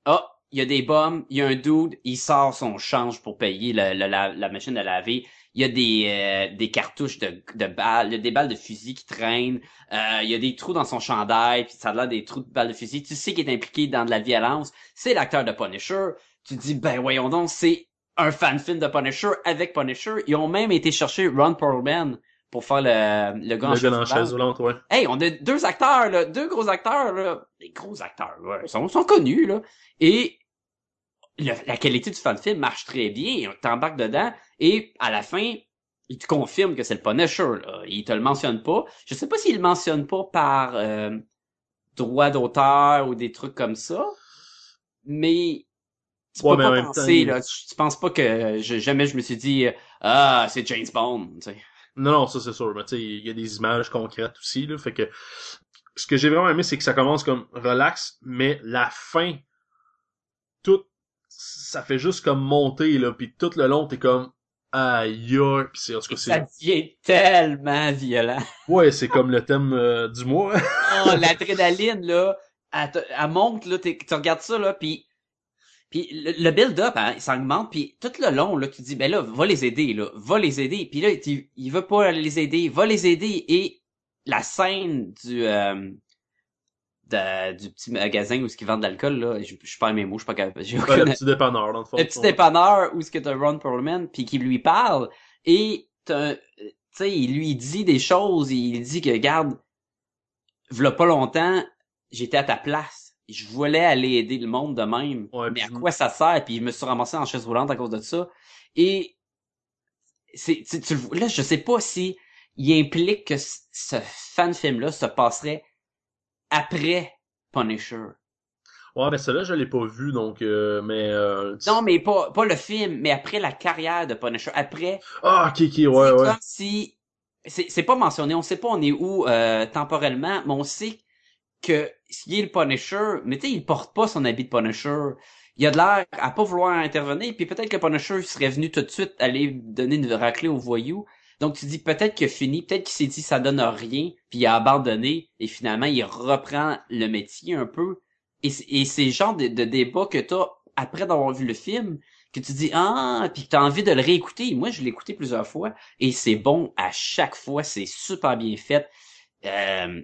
ah, il y a des bombes, il y a un dude, il sort son change pour payer la, machine à laver. Il y a des, euh, des cartouches de, balles, des balles de fusil qui traînent. Euh, il y a des trous dans son chandail, puis ça a l'air des trous de balles de fusil. Tu sais qu'il est impliqué dans de la violence. C'est l'acteur de Punisher. Tu dis, ben voyons donc, c'est un fan film de Punisher avec Punisher. Ils ont même été chercher Ron Perlman pour faire le, le gars en le gars la chaise roulante. ouais Hey, on a deux acteurs, là, deux gros acteurs, là. Des gros acteurs, ouais. Ils sont, sont connus, là. Et le- la qualité du fan film marche très bien. T'embarques dedans. Et à la fin, il te confirme que c'est le Punisher, là. Il te le mentionne pas. Je sais pas s'il le mentionne pas par euh, droit d'auteur ou des trucs comme ça. Mais tu Ouais, peux mais pas en temps, penser, là. Tu, tu penses pas que je- jamais je me suis dit, euh, ah, c'est James Bond, tu sais. Non, non, ça c'est sûr. Mais tu sais, il y a des images concrètes aussi, là. Fait que ce que j'ai vraiment aimé, c'est que ça commence comme relax, mais la fin, tout, ça fait juste comme monter, là. Puis tout le long, t'es comme aïe, aïe. Puis c'est, en tout cas, Ça c'est, devient tellement violent. ouais, c'est comme le thème euh, du mois. Oh, l'adrénaline, là, elle, te- elle monte, là, tu regardes ça, là, puis puis le, le build-up, hein, il s'augmente, puis tout le long, là, tu dis, ben là, va les aider, là, va les aider, puis là, il, il veut pas les aider, va les aider, et la scène du euh, de- du petit magasin où ce qu'ils vendent de l'alcool, là, je, je perds mes mots, je suis pas capable, j'ai Ouais, aucune le petit dépanneur, dans le fond. le petit Ouais. dépanneur où ce que t'as Ron Perlman puis qui lui parle et t'as- tu sais il lui dit des choses il dit que regarde v'là pas longtemps j'étais à ta place je voulais aller aider le monde de même Ouais, mais à quoi ça sert? Puis je me suis ramassé en chaise roulante à cause de ça et c'est, tu, tu là, je sais pas si il implique que ce fan film-là se passerait après Punisher. Ouais, ben celle-là, je l'ai pas vu, donc, euh, mais... Euh, Non, mais pas, pas le film, mais après la carrière de Punisher. Après, Ah, ok, ok, ouais, c'est ouais. comme si, c'est, c'est pas mentionné, on sait pas on est où, euh, temporellement, mais on sait que s'il est le Punisher, mais tu sais, il porte pas son habit de Punisher. Il a de l'air à pas vouloir intervenir, puis peut-être que Punisher serait venu tout de suite aller donner une raclée au voyou. Donc tu dis peut-être qu'il a fini, peut-être qu'il s'est dit ça donne rien, puis il a abandonné, et finalement il reprend le métier un peu. Et, c'est- le genre de, débat que t'as après d'avoir vu le film, que tu dis ah, puis que t'as envie de le réécouter. Moi je l'ai écouté plusieurs fois, et c'est bon à chaque fois, c'est super bien fait. Euh,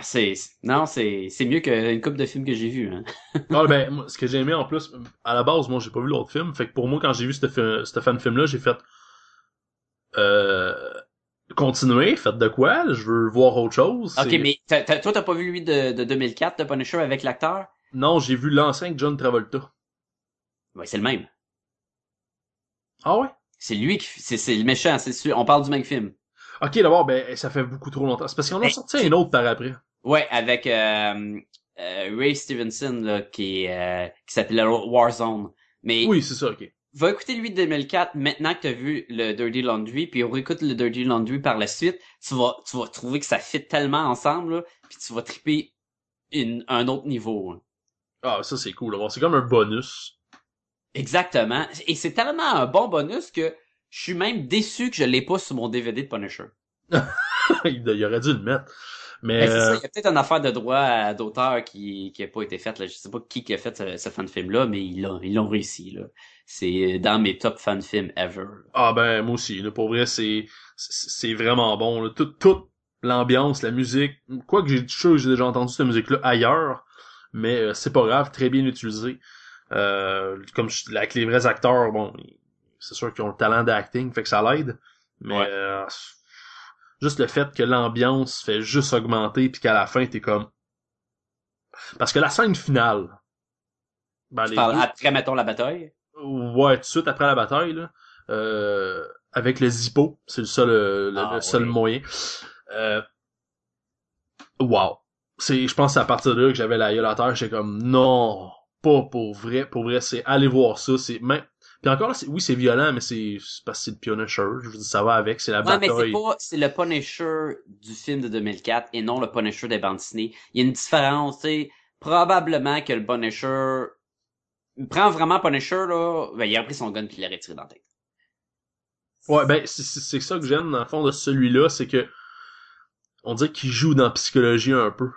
c'est non, c'est c'est mieux qu'une coupe de films que j'ai vu. Hein. Ah, ben, moi, ce que j'ai aimé en plus, à la base, moi, j'ai pas vu l'autre film. Fait que pour moi, quand j'ai vu ce, ce fan film-là, j'ai fait. Euh. Continuer, faites de quoi? Je veux voir autre chose. Ok, mais toi t'as pas vu lui de, de 2004 de Punisher avec l'acteur? Non, j'ai vu l'ancien John Travolta. Ouais, c'est le même. Ah ouais? C'est lui qui c'est c'est le méchant, c'est sûr. On parle du même film. Ok, d'abord, ben, ça fait beaucoup trop longtemps. C'est parce qu'on en a Ben, sorti un autre par après. Ouais, avec euh, euh, Ray Stevenson là, qui est, euh, qui s'appelait Warzone. Mais Oui, c'est ça, ok. va écouter lui de 2004 maintenant que t'as vu le Dirty Laundry, puis on réécoute le Dirty Laundry par la suite. Tu vas tu vas trouver que ça fit tellement ensemble, là, puis tu vas triper une, un autre niveau. hein. Ah, ça, c'est cool. C'est comme un bonus. Exactement. Et c'est tellement un bon bonus que je suis même déçu que je l'ai pas sur mon DVD de Punisher. il aurait dû le mettre. Mais, Ben, c'est ça, euh, il y a peut-être une affaire de droit d'auteur qui qui a pas été faite là. Je sais pas qui qui a fait ce, ce fan film là, mais ils l'ont ils l'ont réussi là. C'est dans mes top fan films ever. ah ben, moi aussi, là, pour vrai, c'est, c'est vraiment bon, là. Tout, toute l'ambiance, la musique. Quoi que j'ai, que j'ai déjà entendu cette musique-là ailleurs, mais euh, c'est pas grave, très bien utilisé. Euh, comme je, avec les vrais acteurs, bon, c'est sûr qu'ils ont le talent d'acting, fait que ça l'aide. Mais, Ouais. euh, juste le fait que l'ambiance fait juste augmenter puis qu'à la fin t'es comme parce que la scène finale ben, Tu les parles deux- après mettons la bataille? ouais tout de suite après la bataille là euh, avec le Zippo c'est le seul euh, le, Ah, le seul ouais. moyen euh, wow c'est je pense à partir de là que j'avais la gueule à terre j'étais comme non pas pour vrai pour vrai c'est aller voir ça c'est même puis encore là, oui c'est violent mais c'est c'est parce que c'est le Punisher je veux dire ça va avec c'est la Ouais, mais c'est bataille pas c'est le Punisher du film de 2004 et non le Punisher des bandes dessinées. Il y a une différence, tu sais. Probablement que le Punisher il prend vraiment Punisher là, ben il a pris son gun puis il l'a retiré dans la tête. Ouais, ben c'est c'est- c'est ça que j'aime dans le fond de celui-là, c'est que on dirait qu'il joue dans la psychologie un peu.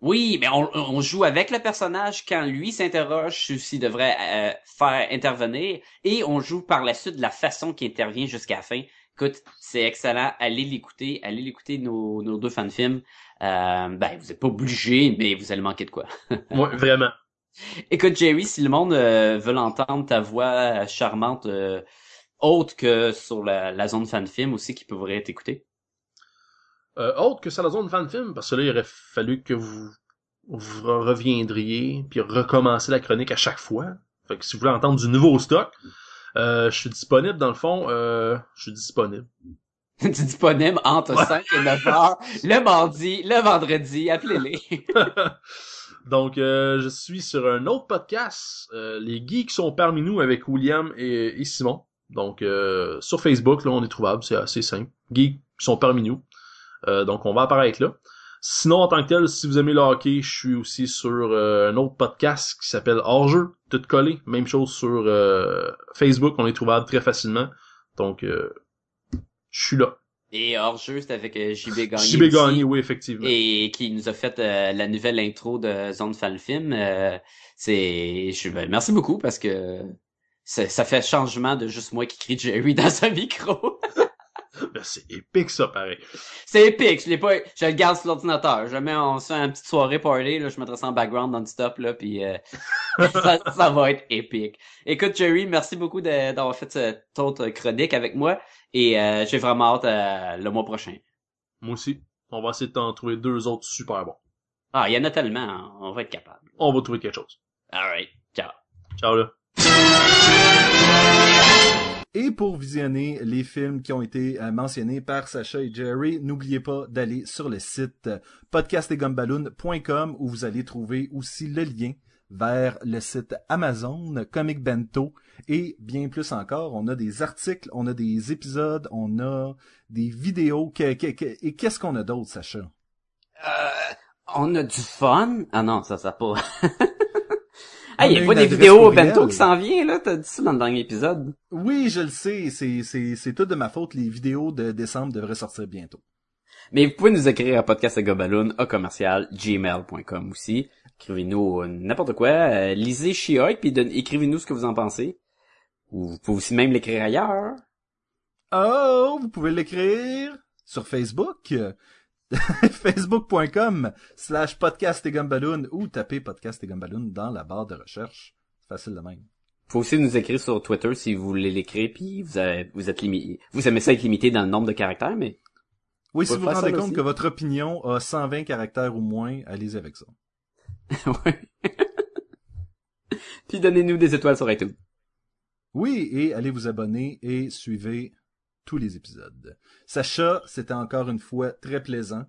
Oui, mais on, on joue avec le personnage quand lui s'interroge sur s'il devrait euh, faire intervenir et on joue par la suite de la façon qu'il intervient jusqu'à la fin. Écoute, c'est excellent. Allez l'écouter. Allez l'écouter nos, nos deux fan films. Euh, ben, vous êtes pas obligés, mais vous allez manquer de quoi. Ouais, vraiment. Écoute, Jerry, si le monde euh, veut l'entendre, ta voix euh, charmante, euh, autre que sur la, la zone fan film aussi, qui pourrait t'écouter. Euh, autre que ça la zone fan film, parce que là, il aurait fallu que vous, vous reviendriez puis recommencer la chronique à chaque fois. Fait que si vous voulez entendre du nouveau stock, euh, je suis disponible dans le fond, euh, je suis disponible. Tu disponible entre 5 et 9 heures, le mardi, le vendredi, appelez-les. Donc, euh, je suis sur un autre podcast, euh, Les Geeks sont parmi nous avec William et, et Simon. Donc, euh, sur Facebook, là, on est trouvable, c'est assez simple. Geeks sont parmi nous. Euh, donc, on va apparaître là. Sinon, en tant que tel, si vous aimez le hockey, je suis aussi sur euh, un autre podcast qui s'appelle Hors-jeu, tout collé. Même chose sur euh, Facebook, on est trouvable très facilement. Donc, euh, je suis là. Et hors jeu, c'est avec JB Gagné. JB Gagné, oui, effectivement. Et qui nous a fait euh, la nouvelle intro de Zone Fan Film. Euh, c'est, je, ben, merci beaucoup parce que ça, ça fait changement de juste moi qui crie Jerry dans un micro. Ben, c'est épique, ça, pareil. c'est épique, je l'ai pas, je le garde sur l'ordinateur. Jamais on se fait une petite soirée party, là, je mettrai ça en background non-stop, là, puis euh, ça, ça va être épique. Écoute, Jerry, merci beaucoup d'avoir fait cette autre chronique avec moi, et euh, j'ai vraiment hâte euh, le mois prochain. Moi aussi. On va essayer de t'en trouver deux autres super bons. Ah, il y en a tellement, on va être capable. On va trouver quelque chose. Alright, ciao. Ciao là. Et pour visionner les films qui ont été euh, mentionnés par Sacha et Jerry, n'oubliez pas d'aller sur le site euh, podcastetgumballoon.com où vous allez trouver aussi le lien vers le site Amazon, Comic Bento et bien plus encore. On a des articles, on a des épisodes, on a des vidéos. Et qu'est-ce qu'on a d'autre, Sacha? Euh, on a du fun. Ah non, ça, ça pas. Hey, il y a pas des vidéos au bento qui s'en vient, là? T'as dit ça dans le dernier épisode. Oui, je le sais, c'est, c'est, c'est tout de ma faute. Les vidéos de décembre devraient sortir bientôt. Mais vous pouvez nous écrire à podcastagobaloon à commercial gmail.com aussi. Écrivez-nous euh, n'importe quoi. euh, lisez She-Hulk puis écrivez-nous ce que vous en pensez. Ou vous pouvez aussi même l'écrire ailleurs. Oh, vous pouvez l'écrire sur Facebook. Facebook.com slash podcast et gumballoon ou taper podcast et gumballoon dans la barre de recherche. C'est facile de même. Faut aussi nous écrire sur Twitter si vous voulez l'écrire puis vous, avez- vous êtes limité. Vous aimez ça être limité dans le nombre de caractères, mais Oui, si vous vous rendez compte aussi. que votre opinion a 120 caractères ou moins, allez-y avec ça. ouais. puis donnez-nous des étoiles sur iTunes. Oui, et allez vous abonner et suivez tous les épisodes. Sacha, c'était encore une fois très plaisant.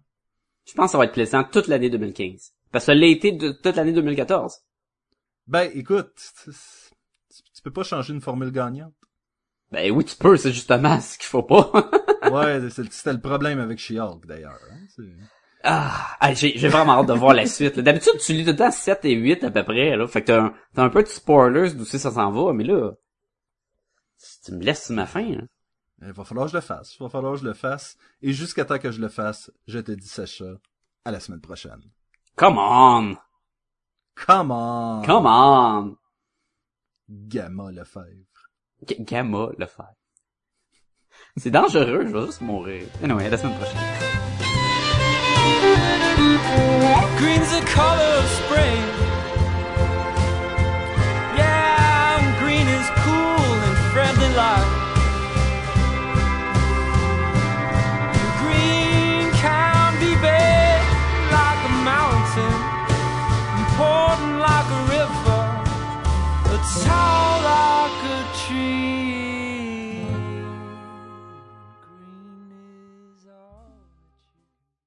Je pense que ça va être plaisant toute l'année 2015. Parce que ça l'a été de toute l'année 2014. Ben, écoute, tu, peux pas changer une formule gagnante. Ben oui, tu peux, c'est justement ce qu'il faut pas. Ouais, c'était le problème avec She-Hulk, d'ailleurs. hein, ah, j'ai vraiment hâte de voir la suite. D'habitude, tu lis temps 7 et 8 à peu près. Là. Fait que t'as un, un peu de spoilers d'où ça s'en va, mais là, tu me laisses sur ma fin. Hein. Il va falloir que je le fasse. Il va falloir que je le fasse. Et jusqu'à temps que je le fasse, je te dis, Sacha, à la semaine prochaine. Come on! Come on! Come on! Gamma Lefebvre. G- Gamma le faire. C'est dangereux, je vais juste mourir. Anyway, à la semaine prochaine. Green's the color of spring.